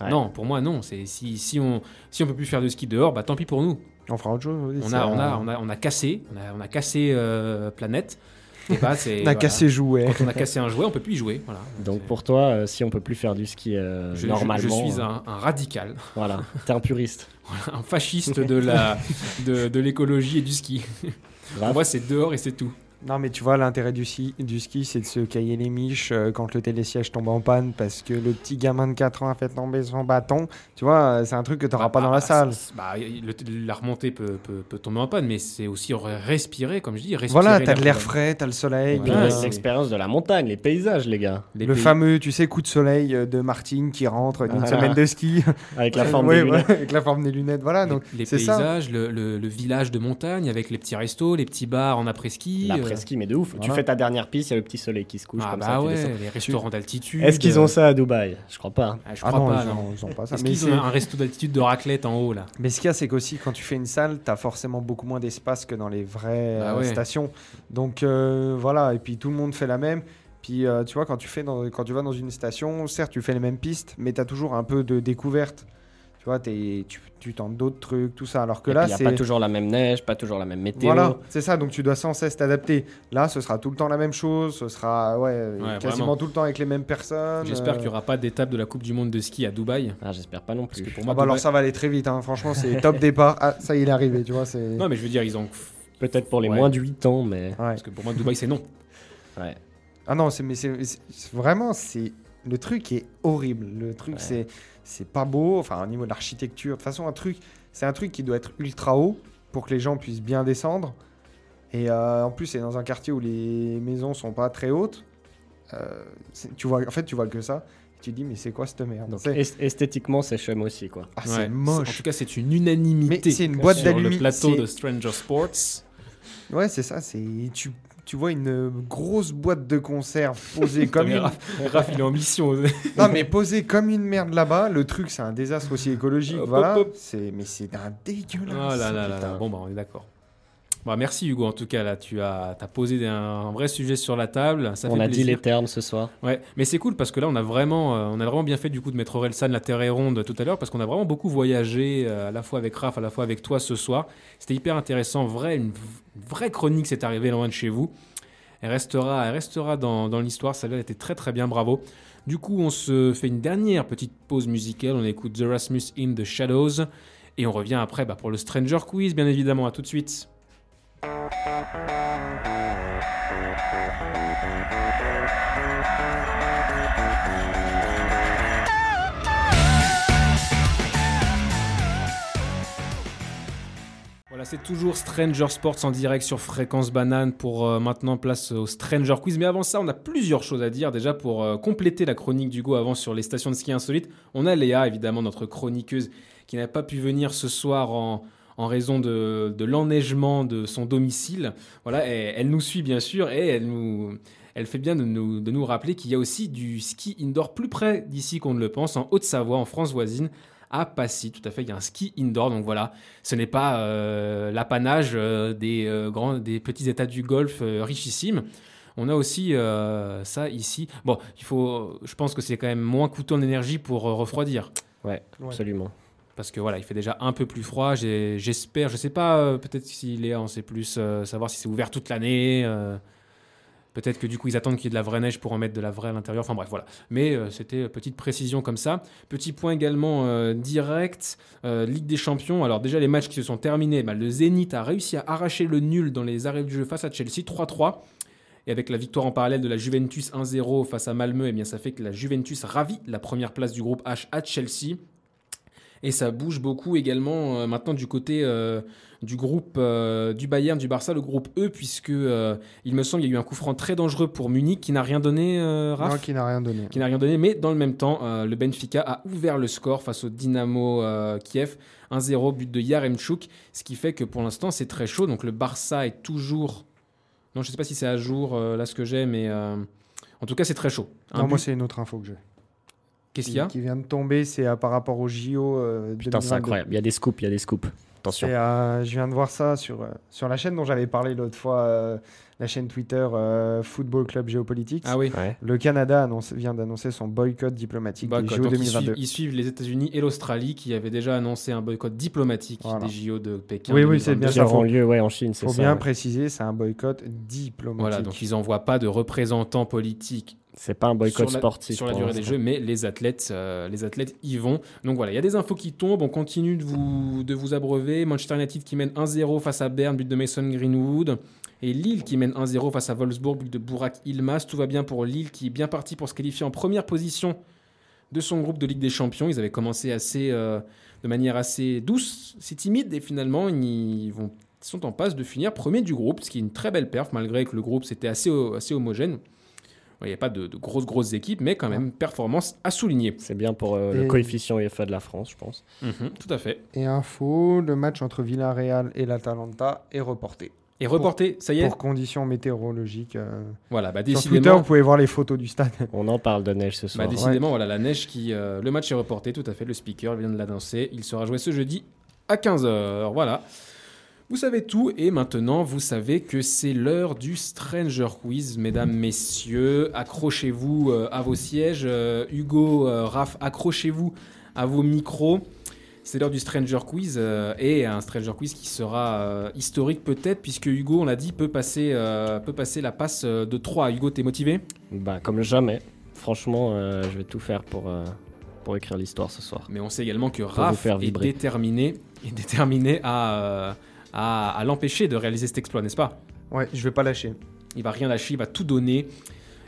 Ouais. Non, pour moi, non. C'est si, si on si on peut plus faire de ski dehors, bah tant pis pour nous. On fera autre chose. oui, On a, un- on a, on a, on a cassé, on a, on a cassé euh, planète. Et bah, c'est on a voilà. cassé jouet. Quand on a cassé un jouet, on peut plus y jouer. Voilà. Donc pour toi, euh, si on peut plus faire du ski euh, je, normalement, je suis euh, un, un radical, voilà, t'es un puriste. un fasciste de la de, de l'écologie et du ski. Pour moi, c'est dehors et c'est tout. Non, mais tu vois, l'intérêt du ski, du ski c'est de se cailler les miches euh, quand le télésiège tombe en panne parce que le petit gamin de 4 ans a fait tomber son bâton. Tu vois, euh, c'est un truc que tu n'auras Bah, pas dans bah, la salle. c'est- bah, le- la remontée peut, peut, peut tomber en panne, mais c'est aussi respirer, comme je dis. Respirer Voilà, t'as de l'air frais, t'as le soleil. Voilà, les- l'expérience de la montagne, les paysages, les gars, Les le pays- fameux, tu sais, coup de soleil euh, de Martine qui rentre d'une Voilà. semaine de ski. avec la forme Ouais, des lunettes. avec la forme des lunettes. Voilà, les- donc les ça. paysages, le, le- le village de montagne avec les petits restos, les petits bars en après-ski. L'après-ski, mais de ouf. Tu fais ta dernière piste, il y a le petit soleil qui se couche Ah comme bah ça. ouais, les restaurants d'altitude. Est-ce qu'ils ont ça à Dubaï? Je crois pas. Ah, Je Ah crois non, pas, ils non. ont- ils ont pas ça. Est-ce Mais qu'ils c'est- ont un resto d'altitude de raclette en haut là? Mais ce qu'il y a, c'est qu'aussi, quand tu fais une salle, tu as forcément beaucoup moins d'espace que dans les vraies Bah euh, ouais. stations. Donc euh, voilà, et puis tout le monde fait la même. Puis euh, tu vois, quand tu, fais dans, quand tu vas dans une station, certes, tu fais les mêmes pistes, mais tu as toujours un peu de découverte. Tu vois, t'es- tu, tu tentes d'autres trucs, tout ça. Alors que Et là, puis, il n'y a c'est. pas toujours la même neige, pas toujours la même météo. Voilà, c'est ça, donc tu dois sans cesse t'adapter. Là, ce sera tout le temps la même chose, ce sera ouais, quasiment vraiment. tout le temps avec les mêmes personnes. J'espère euh, qu'il n'y aura pas d'étape de la Coupe du Monde de ski à Dubaï. Ah, j'espère pas non Parce plus. que pour Ah moi, bah alors ça va aller très vite, hein. franchement, c'est top départ. Ah, ça y est, il est arrivé, tu vois. c'est Non, mais je veux dire, ils ont. Peut-être pour les Ouais. moins de 8 ans, mais. Ouais. Parce que pour moi, Dubaï, c'est non. Ouais. Ah non, c'est mais c'est- vraiment c'est le truc est horrible. Le truc Ouais. c'est c'est pas beau. Enfin au niveau de l'architecture, de toute façon un truc c'est un truc qui doit être ultra haut pour que les gens puissent bien descendre. Et euh, en plus c'est dans un quartier où les maisons sont pas très hautes. Euh, tu vois en fait tu vois que ça. Tu te dis mais c'est quoi cette merde? Donc C'est- est- esthétiquement, c'est chum aussi, quoi. ah, Ouais. c'est En moche. tout cas, c'est une unanimité. Mais c'est une boîte sur le d'aluminium. plateau c'est- de Stranger Sports. Ouais c'est ça. C'est tu tu vois une grosse boîte de conserve posée comme une Raph, Raph, il est en mission. Non, mais posé comme une merde là-bas, le truc, c'est un désastre aussi écologique. Voilà. C'est, mais c'est un dégueulasse. Oh là. Bon, bah, on est d'accord. Bah, merci Hugo, en tout cas, là, tu as, as posé un, un vrai sujet sur la table. Ça on fait a dit les termes ce soir. Ouais, mais c'est cool parce que là, on a vraiment, euh, on a vraiment bien fait du coup de mettre Orelsan, la Terre est ronde tout à l'heure parce qu'on a vraiment beaucoup voyagé euh, à la fois avec Raph, à la fois avec toi ce soir. C'était hyper intéressant, vrai, une, vraie chronique s'est arrivée loin de chez vous. Elle restera, elle restera dans, dans l'histoire. Celle-là elle était très très bien, bravo. Du coup, on se fait une dernière petite pause musicale. On écoute The Rasmus in the Shadows et on revient après bah, pour le Stranger Quiz, bien évidemment. À tout de suite. Voilà, c'est toujours Stranger Sports en direct sur Fréquence Banane pour euh, maintenant place au Stranger Quiz. Mais avant ça, on a plusieurs choses à dire. Déjà, pour euh, compléter la chronique d'Hugo avant sur les stations de ski insolites, on a Léa, évidemment, notre chroniqueuse, qui n'a pas pu venir ce soir en, en raison de, de l'enneigement de son domicile. Voilà, et elle nous suit bien sûr et elle nous. Elle fait bien de nous, de nous rappeler qu'il y a aussi du ski indoor plus près d'ici qu'on ne le pense, en Haute-Savoie, en France voisine, à Passy. Tout à fait, il y a un ski indoor. Donc voilà, ce n'est pas euh, l'apanage euh, des, euh, grands, des petits états du Golfe euh, richissimes. On a aussi euh, ça ici. Bon, il faut, je pense que c'est quand même moins coûteux en énergie pour euh, refroidir. Ouais, Ouais. absolument. Parce que voilà, il fait déjà un peu plus froid. J'espère, je sais pas, euh, peut-être si Léa en sait plus, euh, savoir si c'est ouvert toute l'année. euh, peut-être que du coup ils attendent qu'il y ait de la vraie neige pour en mettre de la vraie à l'intérieur. Enfin bref, voilà. Mais euh, c'était petite précision comme ça. Petit point également direct, Ligue des Champions. Alors déjà les matchs qui se sont terminés, bah, le Zénith a réussi à arracher le nul dans les arrêts du jeu face à Chelsea 3-3. Et avec la victoire en parallèle de la Juventus 1-0 face à Malmö, eh bien, ça fait que la Juventus ravit la première place du groupe H à Chelsea. Et ça bouge beaucoup également euh, maintenant du côté euh, du groupe euh, du Bayern, du Barça, le groupe E, puisque il me semble qu'il y a eu un coup franc très dangereux pour Munich qui n'a rien donné, Raph Non, qui n'a rien donné. qui n'a rien donné, mais dans le même temps, le Benfica a ouvert le score face au Dynamo Kiev, 1-0, but de Yaremchuk, ce qui fait que pour l'instant c'est très chaud. Donc le Barça est toujours, non je sais pas si c'est à jour là ce que j'ai, mais en tout cas c'est très chaud. Un Non, moi, c'est une autre info que j'ai. Qu'est-ce qu'il y a Qui vient de tomber, c'est euh, par rapport au JO. euh, Putain, c'est 2022. incroyable. Il y a des scoops, il y a des scoops. Attention. Et, euh, je viens de voir ça sur, euh, sur la chaîne dont j'avais parlé l'autre fois, euh, la chaîne Twitter euh, Football Club Géopolitique. Ah oui. Ouais. Le Canada annonce- vient d'annoncer son boycott diplomatique Boycott. des JO Donc, ils, 2022. suivent, ils suivent les États-Unis et l'Australie qui avaient déjà annoncé un boycott diplomatique Voilà. des JO de Pékin. Oui, oui, c'est 2022. bien ça, faut- lieu ouais, en Chine, c'est faut ça. bien ouais. préciser, c'est un boycott diplomatique. Voilà, donc ils n'envoient pas de représentants politiques C'est pas un boycott sur la, sportif. sur la durée des. Jeux, mais les athlètes, euh, les athlètes y vont. Donc voilà, il y a des infos qui tombent, on continue de vous, de vous abreuver. Manchester United qui mène 1-0 face à Berne, but de Mason Greenwood. Et Lille qui mène 1-0 face à Wolfsburg, but de Burak Ilmaz. Tout va bien pour Lille qui est bien parti pour se qualifier en première position de son groupe de Ligue des Champions. Ils avaient commencé assez, euh, de manière assez douce, c'est timide, et finalement ils, vont, ils sont en passe de finir premier du groupe, ce qui est une très belle perf, malgré que le groupe c'était assez, assez homogène. Il n'y a pas de, de grosses, grosses équipes, mais quand même, performance à souligner. C'est bien pour euh, le coefficient UEFA de la France, je pense. Mhm, tout à fait. Et info, le match entre Villarreal et l'Atalanta est reporté. Et reporté, ça y est Pour conditions météorologiques. euh, Voilà, bah, Sur Twitter, décidément, vous pouvez voir les photos du stade. On en parle de neige ce bah, soir. décidément voilà, la neige qui. euh, le match est reporté, tout à fait. Le speaker vient de l'annoncer. Il sera joué ce jeudi à 15h. Voilà. Vous savez tout, et maintenant vous savez que c'est l'heure du Stranger Quiz, mesdames, messieurs. Accrochez-vous euh, à vos sièges. Euh, Hugo, euh, Raph, accrochez-vous à vos micros. C'est l'heure du Stranger Quiz, et un Stranger Quiz qui sera historique peut-être, puisque Hugo, on l'a dit, peut passer, peut passer la passe de 3. Hugo, t'es motivé? Bah, comme jamais. Franchement, euh, je vais tout faire pour, euh, pour écrire l'histoire ce soir. Mais on sait également que Raph est déterminé, est déterminé à, euh, à, à l'empêcher de réaliser cet exploit, n'est-ce pas Ouais, je vais pas lâcher. Il va rien lâcher, il va tout donner.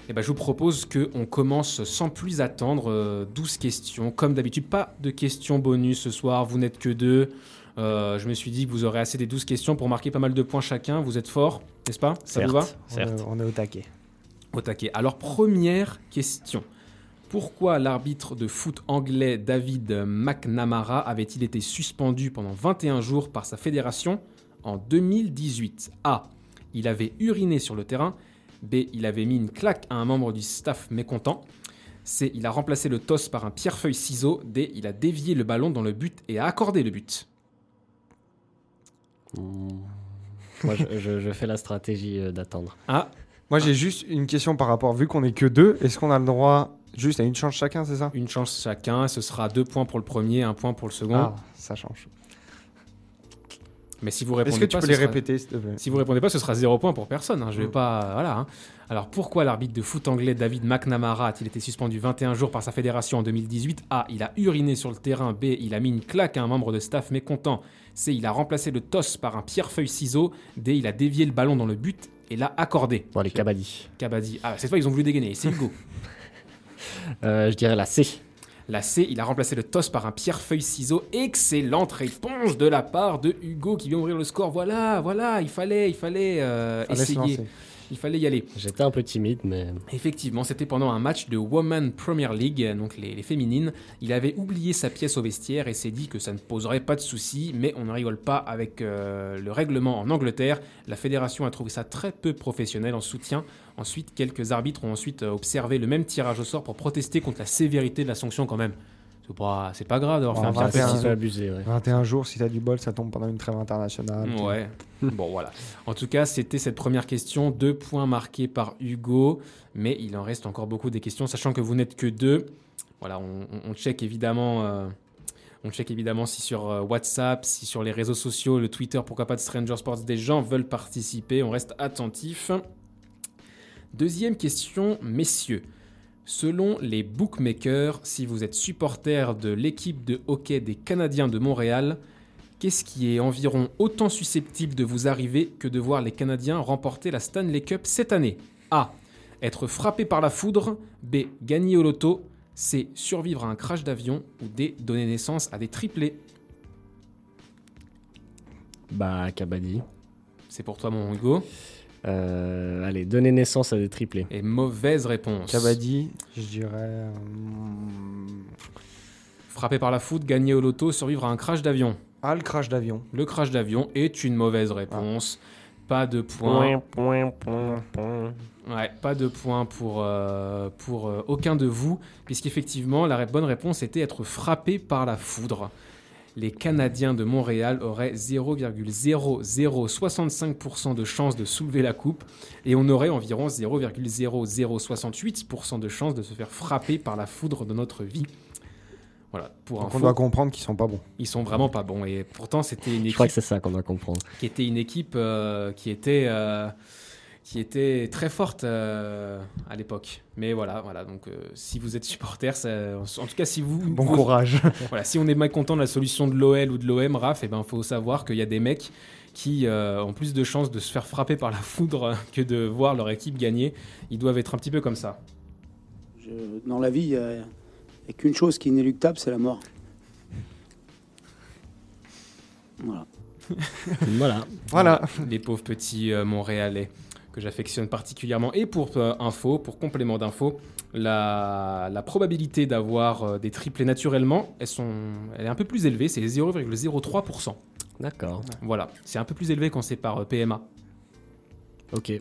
Et ben, je vous propose qu'on commence sans plus attendre. euh, 12 questions. Comme d'habitude, pas de questions bonus ce soir. Vous n'êtes que deux. Euh, je me suis dit que vous aurez assez des 12 questions pour marquer pas mal de points chacun. Vous êtes forts, n'est-ce pas? Ça vous va Certes, On certes. est, on est au taquet. Au taquet. Alors, première question. Pourquoi l'arbitre de foot anglais David McNamara avait-il été suspendu pendant 21 jours par sa fédération en 2018 A. Il avait uriné sur le terrain. B. Il avait mis une claque à un membre du staff mécontent. C. Il a remplacé le toss par un pierre-feuille-ciseau. D. Il a dévié le ballon dans le but et a accordé le but. Hmm. Moi, je, je- je fais la stratégie euh, d'attendre. A. Moi, j'ai juste une question par rapport. Vu qu'on est que deux, est-ce qu'on a le droit juste à une chance chacun, c'est ça? Une chance chacun. Ce sera deux points pour le premier, un point pour le second. Ah, ça change. Mais si vous répondez Est-ce que tu pas, peux les sera- répéter, s'il te plaît? Si vous répondez pas, ce sera zéro point pour personne. hein. Je vais Mm. pas. Voilà. hein. Alors pourquoi l'arbitre de foot anglais David McNamara a-t-il été suspendu 21 jours par sa fédération en 2018 A. Il a uriné sur le terrain. B. Il a mis une claque à un membre de staff mécontent. C. Il a remplacé le toss par un pierre-feuille-ciseau. D. Il a dévié le ballon dans le but et l'a accordé. Bon, les Kabaddi. Kabaddi. Ah, cette fois, ils ont voulu dégainer. C'est Hugo. Euh, je dirais la C. La C, il a remplacé le toss par un pierre-feuille-ciseau. Excellente réponse de la part de Hugo qui vient ouvrir le score. Voilà, voilà, il fallait, il fallait euh, essayer. Il fallait y aller. J'étais un peu timide, mais Effectivement, c'était pendant un match de Women Premier League, donc les, les féminines. Il avait oublié sa pièce au vestiaire et s'est dit que ça ne poserait pas de soucis, mais on ne rigole pas avec euh, le règlement en Angleterre. La fédération a trouvé ça très peu professionnel en soutien. Ensuite, quelques arbitres ont ensuite observé le même tirage au sort pour protester contre la sévérité de la sanction quand même. C'est pas, c'est pas grave d'avoir Bon, fait un on va pierre c'est un faire petit un- peu abusé. ouais. 21 jours, si t'as du bol, ça tombe pendant une trêve internationale. Ouais. bon, voilà. En tout cas, c'était cette première question. Deux points marqués par Hugo. Mais il en reste encore beaucoup des questions, sachant que vous n'êtes que deux. Voilà, on, on- on check évidemment. euh, on check évidemment si sur euh, WhatsApp, si sur les réseaux sociaux, le Twitter, pourquoi pas de Stranger Sports, des gens veulent participer. On reste attentif. Deuxième question, messieurs. Selon les bookmakers, si vous êtes supporter de l'équipe de hockey des Canadiens de Montréal, qu'est-ce qui est environ autant susceptible de vous arriver que de voir les Canadiens remporter la Stanley Cup cette année? A. Être frappé par la foudre. B. Gagner au loto. C. Survivre à un crash d'avion. Ou D. Donner naissance à des triplés. Bah, Kabaddi. C'est pour toi, mon Hugo. Euh, allez, donner naissance à des triplés. Et mauvaise réponse. Kabaddi, je dirais. hum, Frappé par la foudre, gagner au loto, survivre à un crash d'avion. Ah, le crash d'avion. Le crash d'avion est une mauvaise réponse. Pas de points. Point, point, point, point. Ouais, pas de points pour, euh, pour euh, aucun de vous, puisqu'effectivement, la bonne réponse était être frappé par la foudre. Les Canadiens de Montréal auraient 0,0065% de chances de soulever la coupe et on aurait environ 0,0068% de chances de se faire frapper par la foudre de notre vie. Voilà, pour Donc info, on doit comprendre qu'ils sont pas bons. ils sont vraiment pas bons et pourtant c'était une Je équipe crois que c'est ça qu'on doit comprendre. qui était une équipe euh, qui était euh, qui était très forte euh, à l'époque. Mais voilà, voilà. Donc, euh, si vous êtes supporter, ça- en tout cas, si vous, Bon vous- courage. voilà, si on est mécontent de la solution de l'OL ou de l'OM, Raph, il ben, faut savoir qu'il y a des mecs qui euh, ont plus de chances de se faire frapper par la foudre que de voir leur équipe gagner. Ils doivent être un petit peu comme ça. Je- dans la vie, il n'y a, qu'une chose qui est inéluctable, c'est la mort. Voilà. voilà. Voilà. Les pauvres petits euh, Montréalais que j'affectionne particulièrement. Et pour euh, info, pour complément d'info, la, la probabilité d'avoir euh, des triplés naturellement, elles sont, elle est un peu plus élevée, c'est 0,03%. D'accord. Voilà, c'est un peu plus élevé quand c'est par euh, PMA. Ok.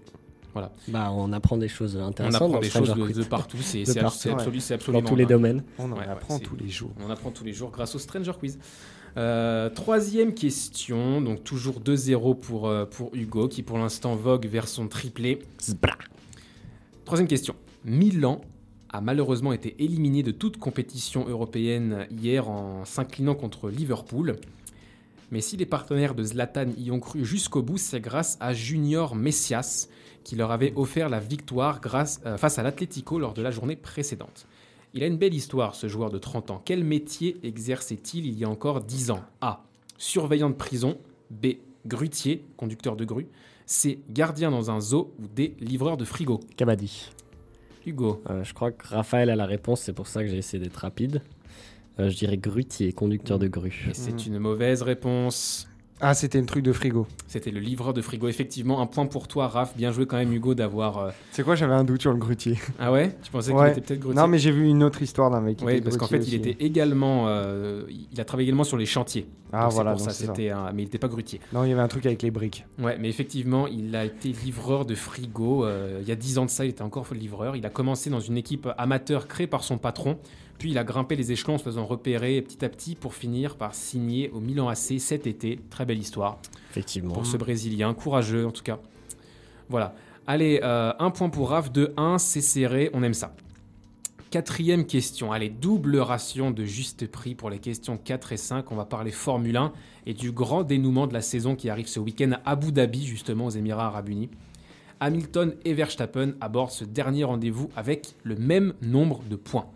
Voilà. Bah, on apprend des choses On intéressantes. apprend dans des choses de, partout, c'est c'est ouais. absolu- c'est Dans absolument tous les domaines. On en Ouais, apprend tous les jours. On apprend tous les jours grâce au Stranger Quiz. Euh, troisième question, donc toujours 2-0 pour, euh, pour Hugo, qui pour l'instant vogue vers son triplé. Zbra. Troisième question. Milan a malheureusement été éliminé de toute compétition européenne hier en s'inclinant contre Liverpool. Mais si les partenaires de Zlatan y ont cru jusqu'au bout, c'est grâce à Junior Messias qui leur avait offert la victoire grâce, euh, face à l'Atlético lors de la journée précédente. Il a une belle histoire, ce joueur de 30 ans. Quel métier exerçait-il il y a encore 10 ans? A. Surveillant de prison. B. Grutier, conducteur de grue. C. Gardien dans un zoo. Ou D. Livreur de frigo. Kabaddi. Hugo. Euh, je crois que Raphaël a la réponse, c'est pour ça que j'ai essayé d'être rapide. Euh, je dirais grutier, conducteur de grue. Et c'est Mhm. une mauvaise réponse. Ah, c'était le truc de frigo. C'était le livreur de frigo. Effectivement, un point pour toi, Raph. Bien joué quand même, Hugo, d'avoir. euh, C'est quoi J'avais un doute sur le grutier. Ah ouais? Tu pensais qu'il était peut-être grutier? Non, mais j'ai vu une autre histoire d'un mec Oui, parce qu'en fait, il était également. euh, il a travaillé également sur les chantiers. Ah, Donc, voilà, C'est pour donc ça. c'était un- mais il n'était pas grutier. Non, il y avait un truc avec les briques. Ouais, mais effectivement, il a été livreur de frigo. euh, il y a 10 ans de ça, il était encore livreur. Il a commencé dans une équipe amateur créée par son patron. Puis il a grimpé les échelons en se faisant repérer petit à petit pour finir par signer au Milan AC cet été. Très belle histoire Effectivement. pour ce Brésilien, courageux en tout cas. Voilà. Allez, euh, un point pour Raph, 2-1, c'est serré, on aime ça. Quatrième question, allez, double ration de juste prix pour les questions 4 et 5. On va parler Formule 1 et du grand dénouement de la saison qui arrive ce week-end à Abu Dhabi, justement aux Émirats Arabes Unis. Hamilton et Verstappen abordent ce dernier rendez-vous avec le même nombre de points.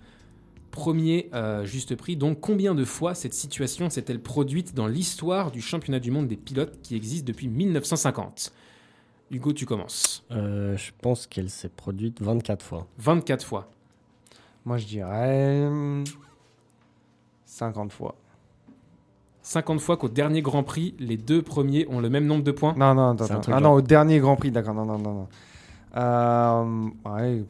Premier euh, juste prix, donc combien de fois cette situation s'est-elle produite dans l'histoire du championnat du monde des pilotes qui existe depuis 1950 Hugo, tu commences. Euh, je pense qu'elle s'est produite 24 fois. 24 fois. Moi, je dirais. hum, 50 fois. 50 fois qu'au dernier Grand Prix, les deux premiers ont le même nombre de points? Non, non, attends. Attends. Ah non, au dernier Grand Prix, d'accord. Non, non, non, non. Euh, ouais,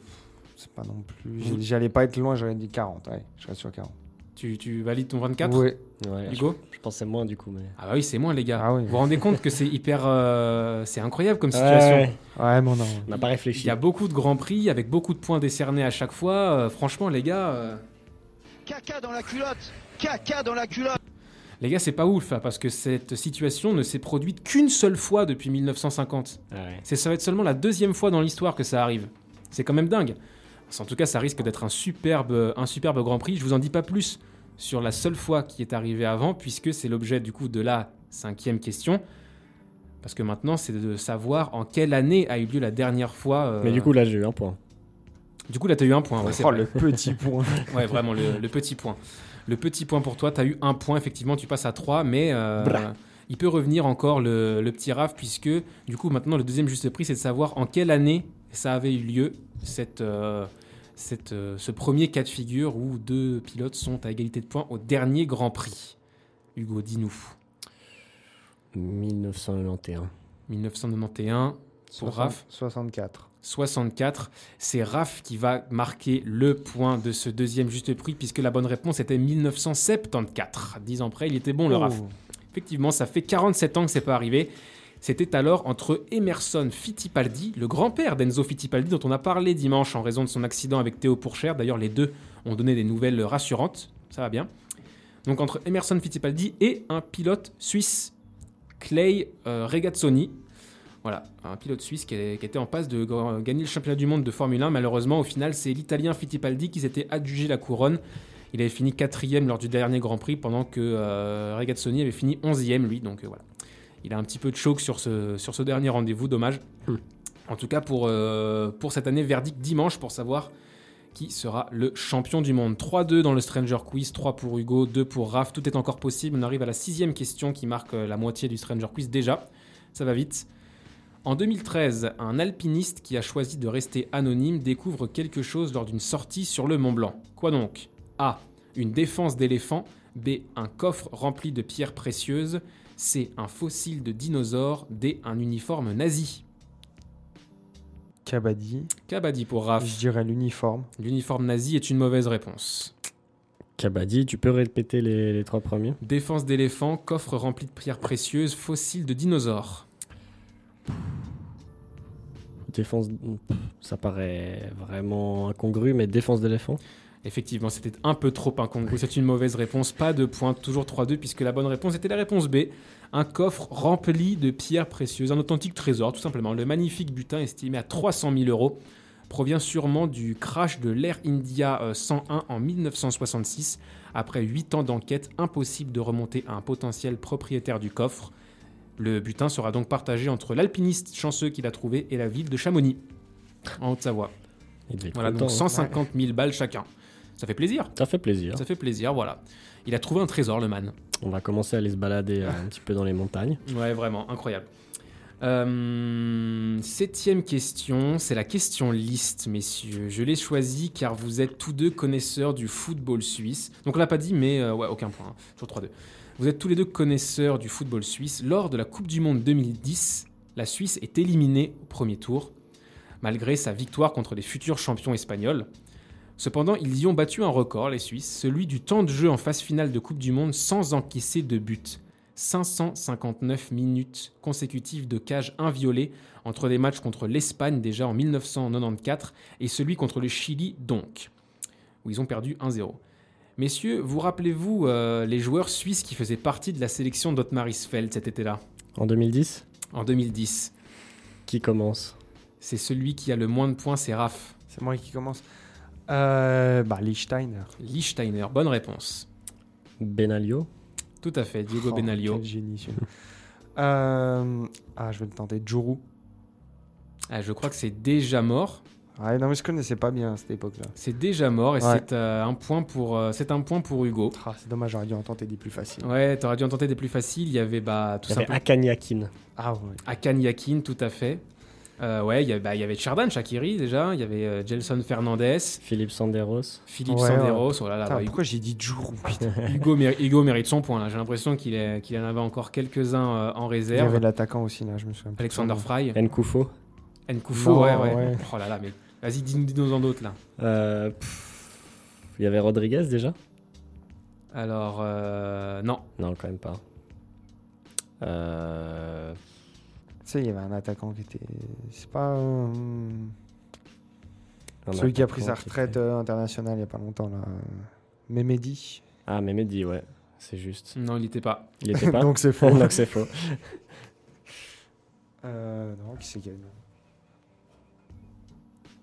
c'est pas non plus. J'allais pas être loin, j'aurais dit 40. Ouais, je reste sur 40. Tu, tu valides ton 24 Ouais. Ouais, je, Hugo je pensais moins du coup. Mais... Ah bah oui, c'est moins les gars. Ah oui. Vous vous rendez compte que c'est hyper... euh, c'est incroyable comme situation. Ouais, Ouais, bon, non. on n'a pas Il réfléchi. y a beaucoup de Grands Prix avec beaucoup de points décernés à chaque fois. Euh, franchement, les gars... euh, Caca dans la culotte Caca dans la culotte Les gars, c'est pas ouf, hein, parce que cette situation ne s'est produite qu'une seule fois depuis 1950. Ah ouais. Ça va être seulement la deuxième fois dans l'histoire que ça arrive. C'est quand même dingue. En tout cas, ça risque d'être un superbe, un superbe Grand Prix. Je vous en dis pas plus sur la seule fois qui est arrivée avant, puisque c'est l'objet du coup de la cinquième question. Parce que maintenant, c'est de savoir en quelle année a eu lieu la dernière fois. euh, Mais du coup, là, j'ai eu un point. du coup, là, t'as eu un point. Ouais, c'est Oh, le petit point. Ouais, vraiment, le, le petit point. Le petit point pour toi, tu as eu un point, effectivement, tu passes à 3, mais euh, il peut revenir encore le, le petit Raph, puisque du coup, maintenant, le deuxième juste prix, c'est de savoir en quelle année ça avait eu lieu, cette, euh, cette, euh, ce premier cas de figure où deux pilotes sont à égalité de points au dernier Grand Prix. Hugo, dis-nous. 1991. 1991, pour Raph. 64. 64. C'est Raph qui va marquer le point de ce deuxième juste prix, puisque la bonne réponse était 1974. Dix ans après, il était bon le Raph. Oh. Effectivement, ça fait 47 ans que c'est pas arrivé. C'était alors entre Emerson Fittipaldi, le grand-père d'Enzo Fittipaldi, dont on a parlé dimanche en raison de son accident avec Théo Pourchère. D'ailleurs, les deux ont donné des nouvelles rassurantes. Ça va bien. Donc entre Emerson Fittipaldi et un pilote suisse, Clay euh, Regazzoni. Voilà, un pilote suisse qui, était en passe de ga- gagner le championnat du monde de Formule 1. Malheureusement, au final, c'est l'Italien Fittipaldi qui s'était adjugé la couronne. Il avait fini quatrième lors du dernier Grand Prix, pendant que euh, Regazzoni avait fini onzième, lui. Donc euh, voilà, il a un petit peu de choc sur ce, sur ce dernier rendez-vous, dommage. Hmm. En tout cas, pour, euh, pour cette année, verdict dimanche pour savoir qui sera le champion du monde. 3-2 dans le Stranger Quiz, 3 pour Hugo, 2 pour Raph. Tout est encore possible. On arrive à la sixième question qui marque euh, la moitié du Stranger Quiz déjà. Ça va vite. En 2013, un alpiniste qui a choisi de rester anonyme découvre quelque chose lors d'une sortie sur le Mont Blanc. Quoi donc? A. Une défense d'éléphant. B. Un coffre rempli de pierres précieuses. C. Un fossile de dinosaure. D. Un uniforme nazi. Kabaddi. Kabaddi pour Je Raph. dirais l'uniforme. L'uniforme nazi est une mauvaise réponse. Kabaddi, tu peux répéter les, les trois premiers? Défense d'éléphant, coffre rempli de pierres précieuses, fossile de dinosaure. Défense, ça paraît vraiment incongru, mais défense d'éléphant Effectivement, c'était un peu trop incongru. C'est une mauvaise réponse. Pas de point, toujours 3-2, puisque la bonne réponse était la réponse B. Un coffre rempli de pierres précieuses, un authentique trésor, tout simplement. Le magnifique butin, estimé à 300 000 euros, provient sûrement du crash de l'Air India euh, 101 en 1966. Après 8 ans d'enquête, impossible de remonter à un potentiel propriétaire du coffre. Le butin sera donc partagé entre l'alpiniste chanceux qui l'a trouvé et la ville de Chamonix, en Haute-Savoie. Voilà, donc hein. 150 000 balles chacun. Ça fait plaisir. Ça fait plaisir. Ça fait plaisir, voilà. Il a trouvé un trésor, le man. On va commencer à aller se balader euh, un petit peu dans les montagnes. Ouais, vraiment, incroyable. Euh, septième question, c'est la question liste, messieurs. Je l'ai choisie car vous êtes tous deux connaisseurs du football suisse. Donc on l'a pas dit, mais euh, ouais, aucun point. hein. Toujours 3-2. Vous êtes tous les deux connaisseurs du football suisse. Lors de la Coupe du Monde 2010, la Suisse est éliminée au premier tour, malgré sa victoire contre les futurs champions espagnols. Cependant, ils y ont battu un record, les Suisses, celui du temps de jeu en phase finale de Coupe du Monde sans encaisser de but. 559 minutes consécutives de cage inviolée entre les matchs contre l'Espagne déjà en 1994 et celui contre le Chili donc, où ils ont perdu 1-0. Messieurs, vous rappelez-vous euh, les joueurs suisses qui faisaient partie de la sélection d'Ottmarisfeld cet été-là, En 2010, en 2010 qui commence? C'est celui qui a le moins de points, c'est Raph. C'est moi qui commence. Euh, bah, Liechtensteiner. Liechtensteiner, bonne réponse. Benalio Tout à fait, Diego Oh, Benalio. Quel génie. Euh, ah, je vais le tenter. Juru. Ah, je crois que c'est déjà mort. Ouais, non, mais je connaissais pas bien à cette époque-là. C'est déjà mort et Ouais. c'est euh, un point pour euh, c'est un point pour Hugo. Ah, c'est dommage, j'aurais dû en tenter des plus faciles. Ouais, t'aurais dû en tenter des plus faciles. Il y avait bah tout Il y avait simplement Akanyakin. Ah ouais. Akan Yakin, tout à fait. Euh, ouais, il y avait, bah, il y avait Cherdan Shakiri déjà. Il y avait euh, Gelson Fernandez, Philippe Sanderos. Philippe Ouais, Sanderos. Oh là là, Putain, bah, pourquoi j'ai dit putain Hugo, Hugo mérite son point. là. J'ai l'impression qu'il qu'il en avait encore quelques-uns euh, en Il y réserve. avait l'attaquant aussi, là, je me souviens. Alexander. Fry, Nkufo. Nkoufo, Non, ouais, ouais, ouais. Oh là là, mais vas-y, dis- dis-nous en d'autres là. Euh, Il y avait Rodriguez déjà? Alors, euh, non. Non, quand même pas. Euh, sais, il y avait un attaquant qui était. C'est pas. euh, Celui qui a pris sa retraite était- euh, internationale il y a pas longtemps, là. Memedi. Ah, mais Mehdi, ouais. C'est juste. Non, il n'était pas. Il était pas Donc c'est faux. Donc c'est faux. Euh, non, qui c'est qui a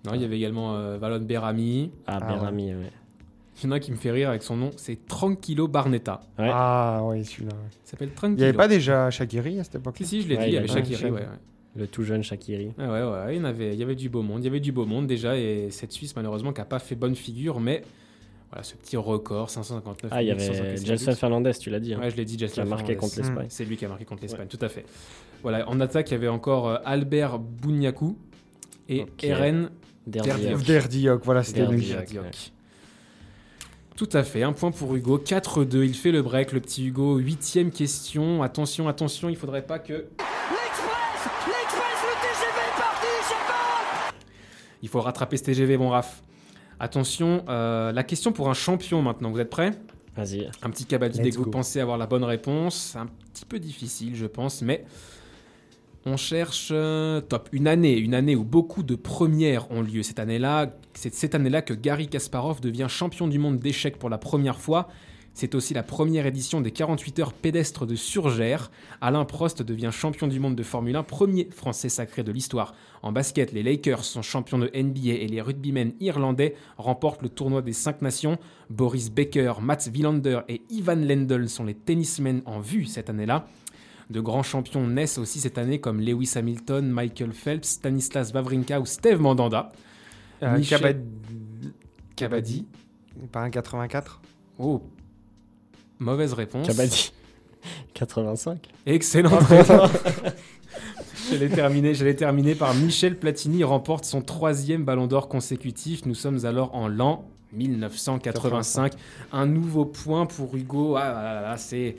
Non, il y avait également euh, Valon Berami. Ah, Ah, Berami, ouais. Il y en a un qui me fait rire avec son nom, c'est Tranquillo Barnetta. Ouais. Ah, oui, celui-là. ouais. Il s'appelle Il Tranquillo. n'y avait pas déjà Shakiri à cette époque Si, si, je l'ai Ouais, dit, il y il y avait avait Shakiri. Shakiri. Ouais, ouais. Le tout jeune Shakiri. Ah ouais, ouais, il y, en avait, il y avait du beau monde. Il y avait du beau monde déjà, et cette Suisse, malheureusement, qui n'a pas fait bonne figure, mais voilà, ce petit record, 559 Ah, il y avait. Fernandez, tu l'as dit. hein. Ouais, je l'ai dit, Gelson qui a marqué Fernandez. contre l'Espagne. C'est lui qui a marqué contre l'Espagne, tout à fait. Voilà, en attaque, il y avait encore euh, Albert Bouniakou et Ok. Eren. Derdiak. Derdiok, voilà, c'était lui. Derdiak. Diok. Tout à fait, un point pour Hugo, 4-2, il fait le break, le petit Hugo, huitième question, attention, attention, il faudrait pas que... L'Express! L'Express, le TGV est parti, c'est bon! Il faut rattraper ce TGV, bon Raph. Attention, euh, la question pour un champion maintenant, vous êtes prêts? Vas-y. Un petit cabadi dès que vous pensez avoir la bonne réponse. C'est un petit peu difficile, je pense, mais on cherche euh, top. Une année, où beaucoup de premières ont lieu. Cette année-là, c'est cette année-là que Gary Kasparov devient champion du monde d'échecs pour la première fois. C'est aussi la première édition des 48 heures pédestres de Surgère. Alain Prost devient champion du monde de Formule 1, premier français sacré de l'histoire. En basket, les Lakers sont champions de NBA et les rugbymen irlandais remportent le tournoi des 5 nations. Boris Becker, Mats Wilander et Ivan Lendl sont les tennismen en vue cette année-là. De grands champions naissent aussi cette année comme Lewis Hamilton, Michael Phelps, Stanislas Wawrinka ou Steve Mandanda. Euh, Michel- Kabad- Kabaddi. Pas un 84 Oh, mauvaise réponse. Kabaddi. 85. Excellente réponse. J'allais terminer, j'allais terminer par Michel Platini remporte son troisième Ballon d'Or consécutif. Nous sommes alors en l'an 1985. Un nouveau point pour Hugo. Ah là là là, c'est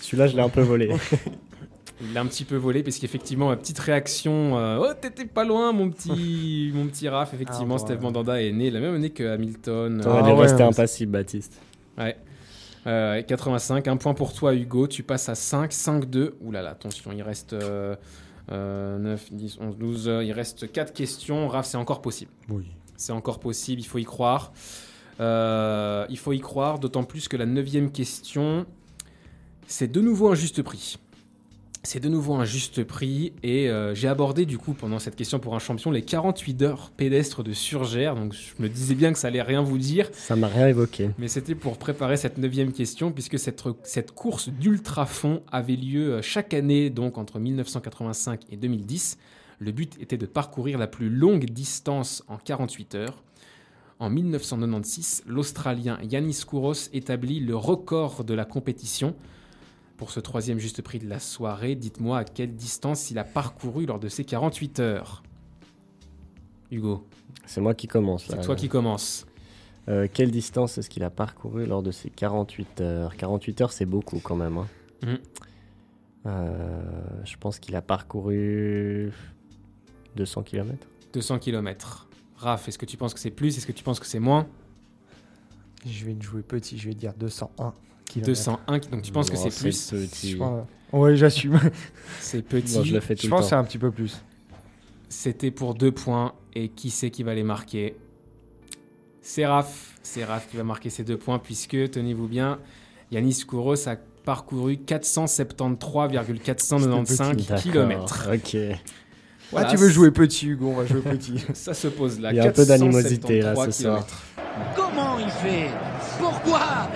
Celui-là, je l'ai un peu volé. il l'a un petit peu volé parce qu'effectivement, ma petite réaction. euh, oh, t'étais pas loin, mon petit, mon petit Raph. Effectivement, Ah, Steve ouais. Mandanda est né la même année que Hamilton. T'aurais Ah dû ouais, rester impassible, Baptiste. Ouais. Euh, 85, un point pour toi Hugo, tu passes à 5, 5, 2. Ouh là là, attention, il reste euh, euh, 9, 10, 11, 12, euh, il reste 4 questions. Raph, c'est encore possible. Oui. C'est encore possible, il faut y croire. Euh, il faut y croire, d'autant plus que la neuvième question, c'est de nouveau un juste prix. C'est de nouveau un juste prix et euh, j'ai abordé du coup pendant cette question pour un champion les 48 heures pédestres de Surgère, donc je me disais bien que ça allait rien vous dire. Ça m'a rien évoqué. Mais c'était pour préparer cette neuvième question, puisque cette, cette course d'ultra-fond avait lieu euh, chaque année, donc entre 1985 et 2010. Le but était de parcourir la plus longue distance en 48 heures. En 1996, l'Australien Yanis Kouros établit le record de la compétition. Pour ce troisième juste prix de la soirée, dites-moi à quelle distance il a parcouru lors de ces 48 heures. Hugo, C'est moi qui commence. là. c'est toi qui commences. Euh, quelle distance est-ce qu'il a parcouru lors de ces 48 heures? 48 heures, c'est beaucoup quand même. hein. Mhm. Euh, je pense qu'il a parcouru 200 km. 200 km. Raph, est-ce que tu penses que c'est plus? Est-ce que tu penses que c'est moins? Je vais te jouer petit, je vais te dire 201 km. 201, donc tu penses que c'est plus petit. Je Ouais, j'assume. C'est petit. Moi, je le fais tout Je le pense que c'est un petit peu plus. C'était pour deux points. Et qui c'est qui va les marquer? C'est Raph. C'est Raph qui va marquer ces deux points, puisque, tenez-vous bien, Yanis Kouros a parcouru 473,495 D'accord, km. Ok. ah, tu veux jouer petit, Hugo On va jouer petit. Ça se pose là. Il y a un peu d'animosité, là, 473 ce soir. kilomètres. Comment il fait? Pourquoi?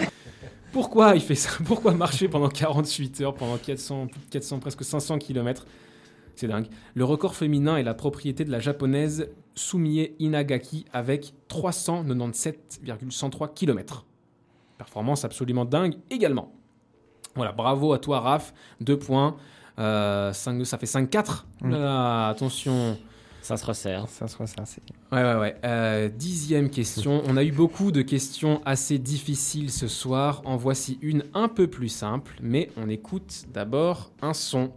Pourquoi il fait ça Pourquoi marcher pendant 48 heures, pendant 400, plus de 400, presque 500 km C'est dingue. Le record féminin est la propriété de la japonaise Sumie Inagaki avec 397,103 km. Performance absolument dingue également. Voilà, bravo à toi Raph, 2 points. Euh, 5, ça fait 5-4. Mm. Attention. Ça se resserre. Ça se resserre, c'est- Ouais, ouais, ouais. Euh, dixième question. On a eu beaucoup de questions assez difficiles ce soir. En voici une un peu plus simple, mais on écoute d'abord un son.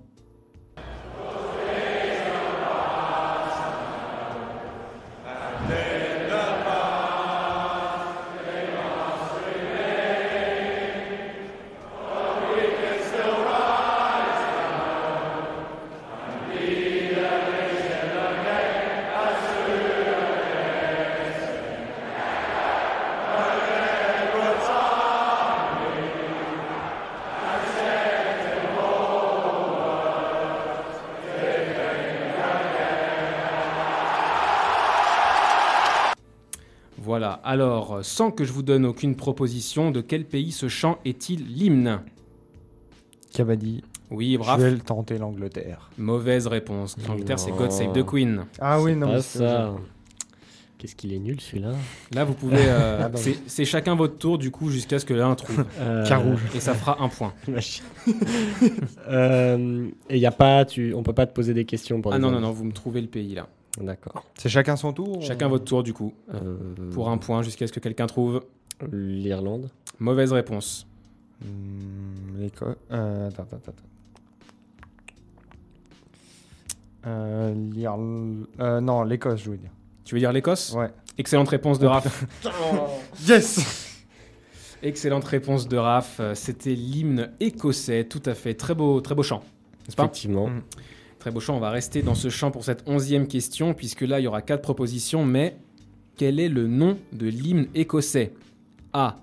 Sans que je vous donne aucune proposition, de quel pays ce chant est-il l'hymne Kabaddi. Oui, Je bravo. vais le tenter l'Angleterre. Mauvaise réponse. L'Angleterre, c'est. God Save the Queen. Ah oui, non, Pas c'est- ça. Qu'est-ce qu'il est nul celui-là Là, vous pouvez. euh, Ah c'est- c'est chacun votre tour, du coup, jusqu'à ce que l'un trouve. Euh, Carouge. Et ça fera un point. Euh, et y a pas, tu, on peut pas te poser des questions pour Ah non, non, non, vous me trouvez le pays là. D'accord. C'est chacun son tour Chacun votre tour, du coup. Euh, Pour un point, jusqu'à ce que quelqu'un trouve. L'Irlande. Mauvaise réponse. Hmm, L'Écosse. Euh, attends, attends, attends. Euh, euh, non, l'Écosse, je veux dire. Tu veux dire l'Écosse Ouais. Excellente réponse de Raph. Yes Excellente réponse de Raph. C'était l'hymne écossais. Tout à fait. Très beau, très beau chant. N'est-ce pas? Effectivement. Mm. Très beau chant. On va rester dans ce chant pour cette onzième question, puisque là, il y aura quatre propositions. Mais quel est le nom de l'hymne écossais? A.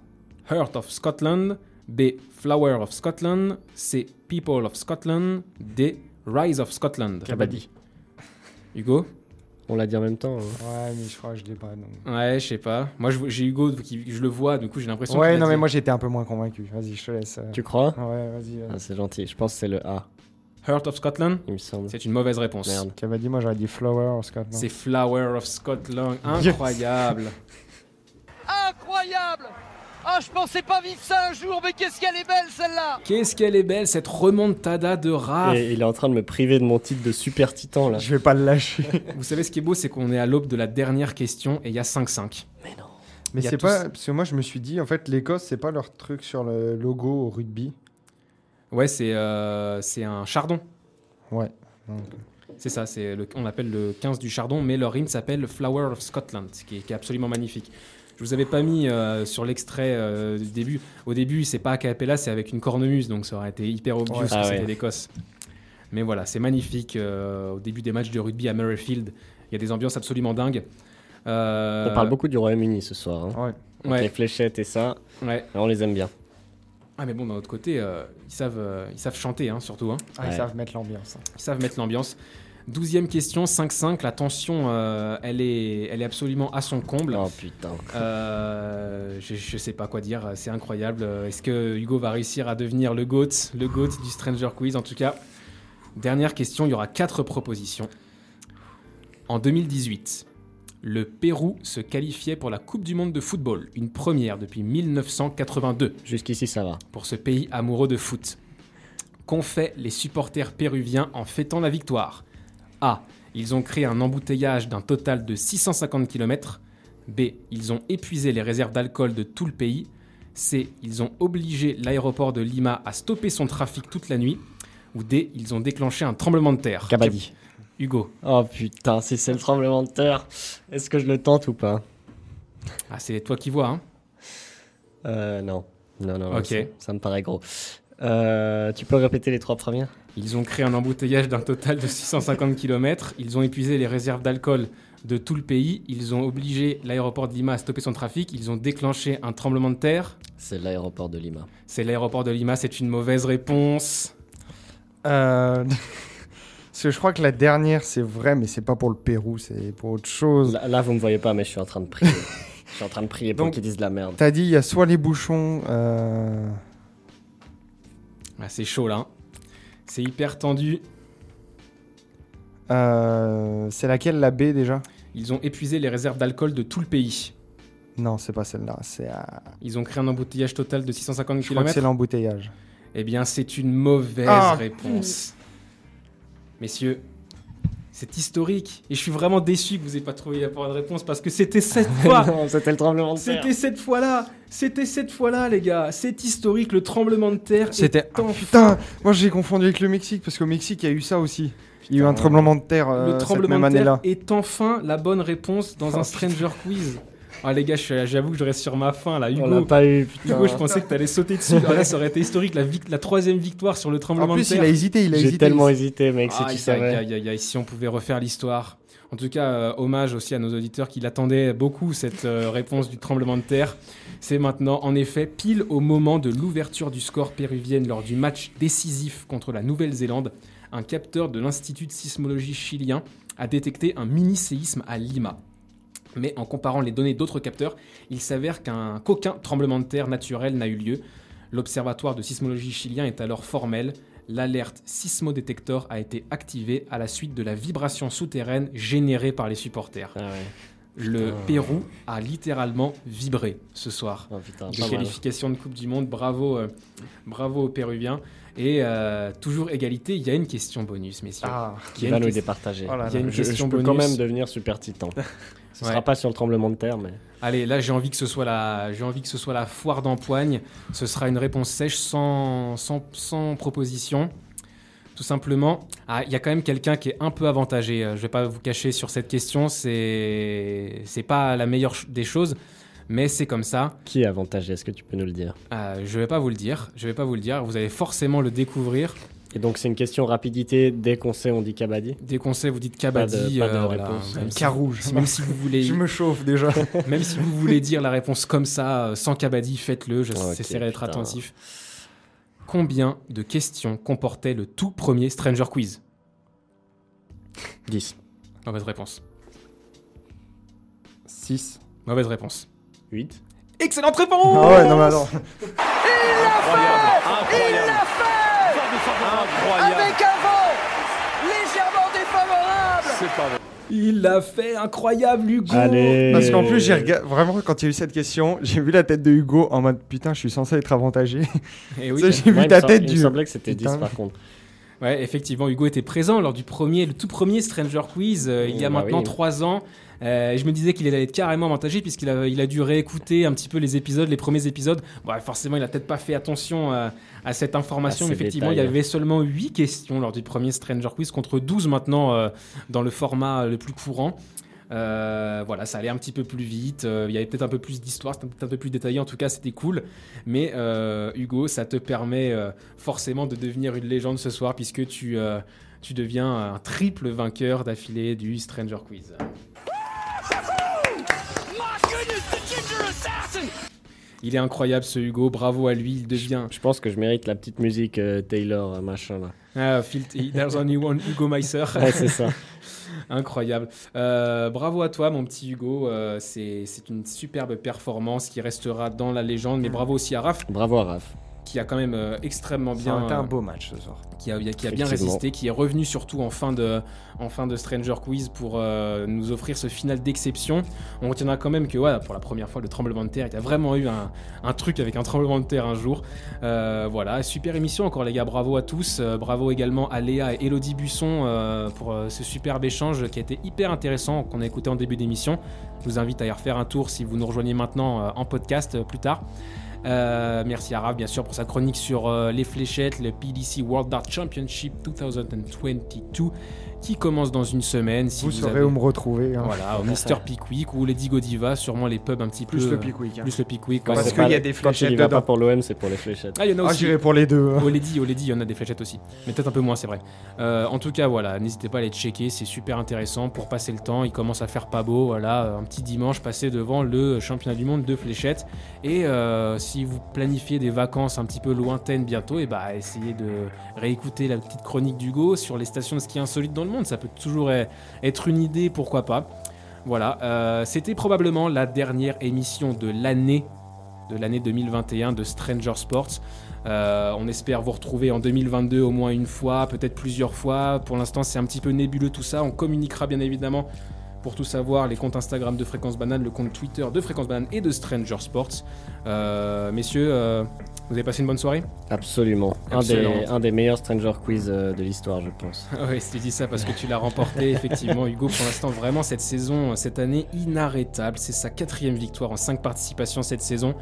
Heart of Scotland. B. Flower of Scotland. C. People of Scotland. D. Rise of Scotland. Kabaddi. Hugo? On l'a dit en même temps. hein. Ouais, mais je crois que je l'ai pas. donc. Ouais, je sais pas. Moi, j'ai Hugo qui je le vois, du coup, j'ai l'impression. Ouais, non, mais moi j'étais un peu moins convaincu. Vas-y, je te laisse. euh. Tu crois? Ouais, vas-y. Ah, C'est gentil. Je pense que c'est le A, Heart of Scotland. il me semble. C'est une mauvaise réponse. Merde. Qui avait dit, moi j'aurais dit Flower of Scotland. C'est Flower of Scotland. Incroyable. Incroyable Ah, je pensais pas vivre ça un jour, mais qu'est-ce qu'elle est belle celle-là Qu'est-ce qu'elle est belle, cette remontada de Raph. Et il est en train de me priver de mon titre de super titan là. Je vais pas le lâcher. Vous savez ce qui est beau, c'est qu'on est à l'aube de la dernière question et il y a 5-5. Mais non. Mais c'est tous- pas. Parce que moi je me suis dit, en fait, l'Écosse, c'est pas leur truc sur le logo au rugby. Ouais, c'est euh, c'est un chardon. Ouais. C'est ça, c'est le, on l'appelle le 15 du chardon, mais leur hymne s'appelle Flower of Scotland, ce qui est, qui est absolument magnifique. Je vous avais pas mis euh, sur l'extrait euh, du début. Au début, c'est pas a cappella, c'est avec une cornemuse, donc ça aurait été hyper obvious Ouais. que Ah c'était ouais. l'Écosse. Mais voilà, c'est magnifique. euh, au début des matchs de rugby à Murrayfield, il y a des ambiances absolument dingues. Euh, On parle beaucoup du Royaume-Uni ce soir. hein. ouais. Avec Les fléchettes et ça, ouais. on les aime bien. Ah mais bon, d'un autre côté, euh, ils, savent, euh, ils savent chanter, hein, surtout. hein. Ah, ils Ouais. savent mettre l'ambiance. Ils savent mettre l'ambiance. Douzième question, 5-5. La tension, euh, elle, est, elle est absolument à son comble. Oh putain. Euh, je, je sais pas quoi dire, c'est incroyable. Est-ce que Hugo va réussir à devenir le GOAT, le GOAT du Stranger Quiz? En tout cas, dernière question, il y aura quatre propositions. En 2018, le Pérou se qualifiait pour la Coupe du Monde de football, une première depuis 1982 Jusqu'ici ça va. pour ce pays amoureux de foot. Qu'ont fait les supporters péruviens en fêtant la victoire? A. Ils ont créé un embouteillage d'un total de 650 km. B. Ils ont épuisé les réserves d'alcool de tout le pays. C. Ils ont obligé l'aéroport de Lima à stopper son trafic toute la nuit. Ou D. Ils ont déclenché un tremblement de terre. Kabaddi. Hugo. Oh putain, si c'est le tremblement de terre, est-ce que je le tente ou pas? Ah, c'est toi qui vois, hein Euh, non. Non, non, Ok. ça, ça me paraît gros. Euh, tu peux répéter les trois premières? Ils ont créé un embouteillage d'un total de 650 km. Ils ont épuisé les réserves d'alcool de tout le pays. Ils ont obligé l'aéroport de Lima à stopper son trafic. Ils ont déclenché un tremblement de terre. C'est l'aéroport de Lima. C'est l'aéroport de Lima. C'est une mauvaise réponse. Euh, Parce que je crois que la dernière, c'est vrai, mais c'est pas pour le Pérou, c'est pour autre chose. Là, là, vous me voyez pas, mais je suis en train de prier. je suis en train de prier pour Donc- qu'ils disent de la merde. T'as dit, il y a soit les bouchons. euh, Ah, c'est chaud là. hein. C'est hyper tendu. euh, c'est laquelle la B déjà? Ils ont épuisé les réserves d'alcool de tout le pays. Non, c'est pas celle-là. C'est. euh, Ils ont créé un embouteillage total de 650 Je crois que c'est km. l'embouteillage. Eh bien, c'est une mauvaise Ah. réponse. Messieurs, c'est historique. Et je suis vraiment déçu que vous n'ayez pas trouvé la bonne réponse parce que c'était cette fois. non, c'était le tremblement de terre. C'était cette fois-là. C'était cette fois-là, les gars. C'est historique. Le tremblement de terre. C'était. est enfin- Putain, moi j'ai confondu avec le Mexique parce qu'au Mexique il y a eu ça aussi. Il y a eu un tremblement de terre euh, Le cette tremblement même de terre année-là. est enfin la bonne réponse dans Oh, un Stranger Quiz. Ah les gars, j'avoue que je reste sur ma faim là. On Hugo, pas eu, putain. Hugo, je pensais que t'allais sauter dessus. Ah, là, ça aurait été historique, la, vic- la troisième victoire sur le En tremblement plus, de il terre. a hésité, il a J'ai hésité. tellement hésité, mec, si Aïe, tu savais. aïe, aïe, aïe, si on pouvait refaire l'histoire. En tout cas, euh, hommage aussi à nos auditeurs qui l'attendaient beaucoup, cette euh, réponse du tremblement de terre. C'est maintenant, en effet, pile au moment de l'ouverture du score péruvienne lors du match décisif contre la Nouvelle-Zélande, un capteur de l'Institut de sismologie chilien a détecté un mini-séisme à Lima. Mais en comparant les données d'autres capteurs, il s'avère qu'un qu'aucun tremblement de terre naturel n'a eu lieu. L'Observatoire de sismologie chilien est alors formel. L'alerte sismodétector a été activée à la suite de la vibration souterraine générée par les supporters. Ah ouais. Le Putain. Pérou a littéralement vibré ce soir. Oh putain, De pas mal. qualification de Coupe du Monde, bravo, euh, bravo aux Péruviens. Et euh, toujours égalité, il y a une question bonus, messieurs. Ah, Qui va nous départager. Oh là Il y a là. une Je, je question peux quand même devenir super titan. Ce Ouais. sera pas sur le tremblement de terre, mais. Allez, là j'ai envie que ce soit la, j'ai envie que ce soit la foire d'empoigne. Ce sera une réponse sèche sans, sans, sans proposition. Tout simplement, Ah, il y a quand même quelqu'un qui est un peu avantagé. euh, Je vais pas vous cacher sur cette question. C'est, c'est pas la meilleure des choses, mais c'est comme ça. Qui est avantagé Est-ce que tu peux nous le dire? Euh, je vais pas vous le dire. Je vais pas vous le dire. Vous allez forcément le découvrir. Et donc c'est une question rapidité. Dès qu'on sait, on dit Kabaddi. Dès qu'on sait, vous dites Pas de- Kabaddi. pas de euh, voilà. réponse. Même, si, rouge. même si vous voulez, Je me chauffe déjà. même si vous voulez dire la réponse comme ça, euh, sans Kabaddi, faites-le. Je Ok, j'essaierai d'être attentif. Combien de questions comportait le tout premier Stranger Quiz? 10. Mauvaise réponse. 6. Mauvaise réponse. 8. Excellente réponse Ah ouais, non mais attends. Il l'a fait Avec un vent légèrement Il l'a fait, incroyable Hugo Allez. Parce qu'en plus, j'ai regardé vraiment quand il y a eu cette question, j'ai vu la tête de Hugo en mode putain, je suis censé être avantagé. Et oui, Tu sais, j'ai vu il ta tête Il du. me semblait que c'était 10 Putain. par contre. Ouais, effectivement, Hugo était présent lors du premier, le tout premier Stranger Quiz euh, il y a Bah maintenant oui. trois ans. Euh, je me disais qu'il allait être carrément avantagé puisqu'il a, il a dû réécouter un petit peu les épisodes, les premiers épisodes. Bon, forcément, il a peut-être pas fait attention à cette information, À mais ces effectivement, il y avait seulement 8 questions lors du premier Stranger Quiz contre 12 maintenant euh, dans le format le plus courant. Euh, voilà, ça allait un petit peu plus vite. euh, Il y avait peut-être un peu plus d'histoire, c'était peut-être un peu plus détaillé. En tout cas, c'était cool. Mais euh, Hugo, ça te permet forcément de devenir une légende ce soir puisque tu, tu deviens un triple vainqueur d'affilée du Stranger Quiz. Il est incroyable ce Hugo, bravo à lui, il devient. Je pense que je mérite la petite musique euh, Taylor, euh, machin là. Ah, Phil- there's only one Hugo Meiser. Ouais, c'est ça. Incroyable. Euh, bravo à toi, mon petit Hugo. euh, c'est c'est une superbe performance qui restera dans la légende. Mais bravo aussi à Raph, Bravo à Raph. Qui a quand même euh, extrêmement Ça a bien, été un euh, beau match ce soir. qui a, qui a bien résisté, qui est revenu surtout en fin de, en fin de Stranger Quiz pour euh, nous offrir ce final d'exception. On retiendra quand même que ouais, pour la première fois, le tremblement de terre, il y a vraiment eu un, un truc avec un tremblement de terre un jour. Euh, voilà, super émission encore les gars, bravo à tous. Euh, bravo également à Léa et Elodie Busson euh, pour euh, ce superbe échange qui a été hyper intéressant, qu'on a écouté en début d'émission. Je vous invite à y refaire un tour si vous nous rejoignez maintenant euh, en podcast euh, plus tard. Euh, merci à bien sûr, pour sa chronique sur euh, les fléchettes, le PDC World Dart Championship 2022 qui commence dans une semaine. Si vous vous, saurez avez- où me retrouver. hein. Voilà, au Mister Pickwick ou Lady Godiva, sûrement les pubs un petit Plus peu. le Pickwick. hein. Plus le Pickwick. Quand ouais. Parce qu'il y a des Quand il fléchettes y va pas pour l'OM, c'est pour les fléchettes. Ah, il y en a Ah, aussi. j'irai pour les deux. Au Lady, au Lady, il y en a des fléchettes aussi. Mais peut-être un peu moins, c'est vrai. Euh, en tout cas, voilà, n'hésitez pas à les checker, c'est super intéressant pour passer le temps. Il commence à faire pas beau, voilà, euh, un petit dimanche passé devant le championnat du monde de fléchettes. Et euh, si vous planifiez des vacances un petit peu lointaines bientôt, et bah essayez de réécouter la petite chronique d'Hugo sur les stations de ski insolites dans le Ça peut toujours e- être une idée, pourquoi pas. Voilà, euh, c'était probablement la dernière émission de l'année de l'année 2021 de Stranger Sports. Euh, on espère vous retrouver en 2022 au moins une fois, peut-être plusieurs fois. Pour l'instant, c'est un petit peu nébuleux tout ça. On communiquera bien évidemment pour tout savoir les comptes Instagram de Fréquence Banane, le compte Twitter de Fréquence Banane et de Stranger Sports. Euh, messieurs, vous avez passé une bonne soirée Absolument. Un des, Excellente. un des meilleurs Stranger Quiz euh, de l'histoire, je pense. Oui, tu dis ça parce que tu l'as remporté, effectivement, Hugo. Pour l'instant, vraiment, cette saison, cette année, inarrêtable. C'est sa quatrième victoire en cinq participations cette saison.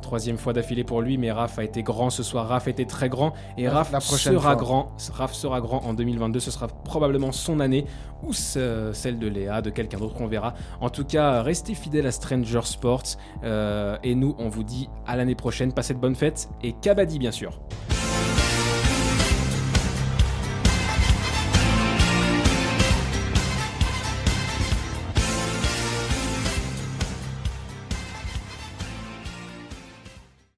Troisième fois d'affilée pour lui, mais Raph a été grand ce soir. Raph était très grand et Raph la sera fois. grand. Raph sera grand en 2022. Ce sera probablement son année ou ce- celle de Léa, de quelqu'un d'autre qu'on verra. En tout cas, restez fidèles à Stranger Sports euh, et nous, on vous dit à l'année prochaine. Passez de bonnes fêtes et Kabaddi, bien sûr.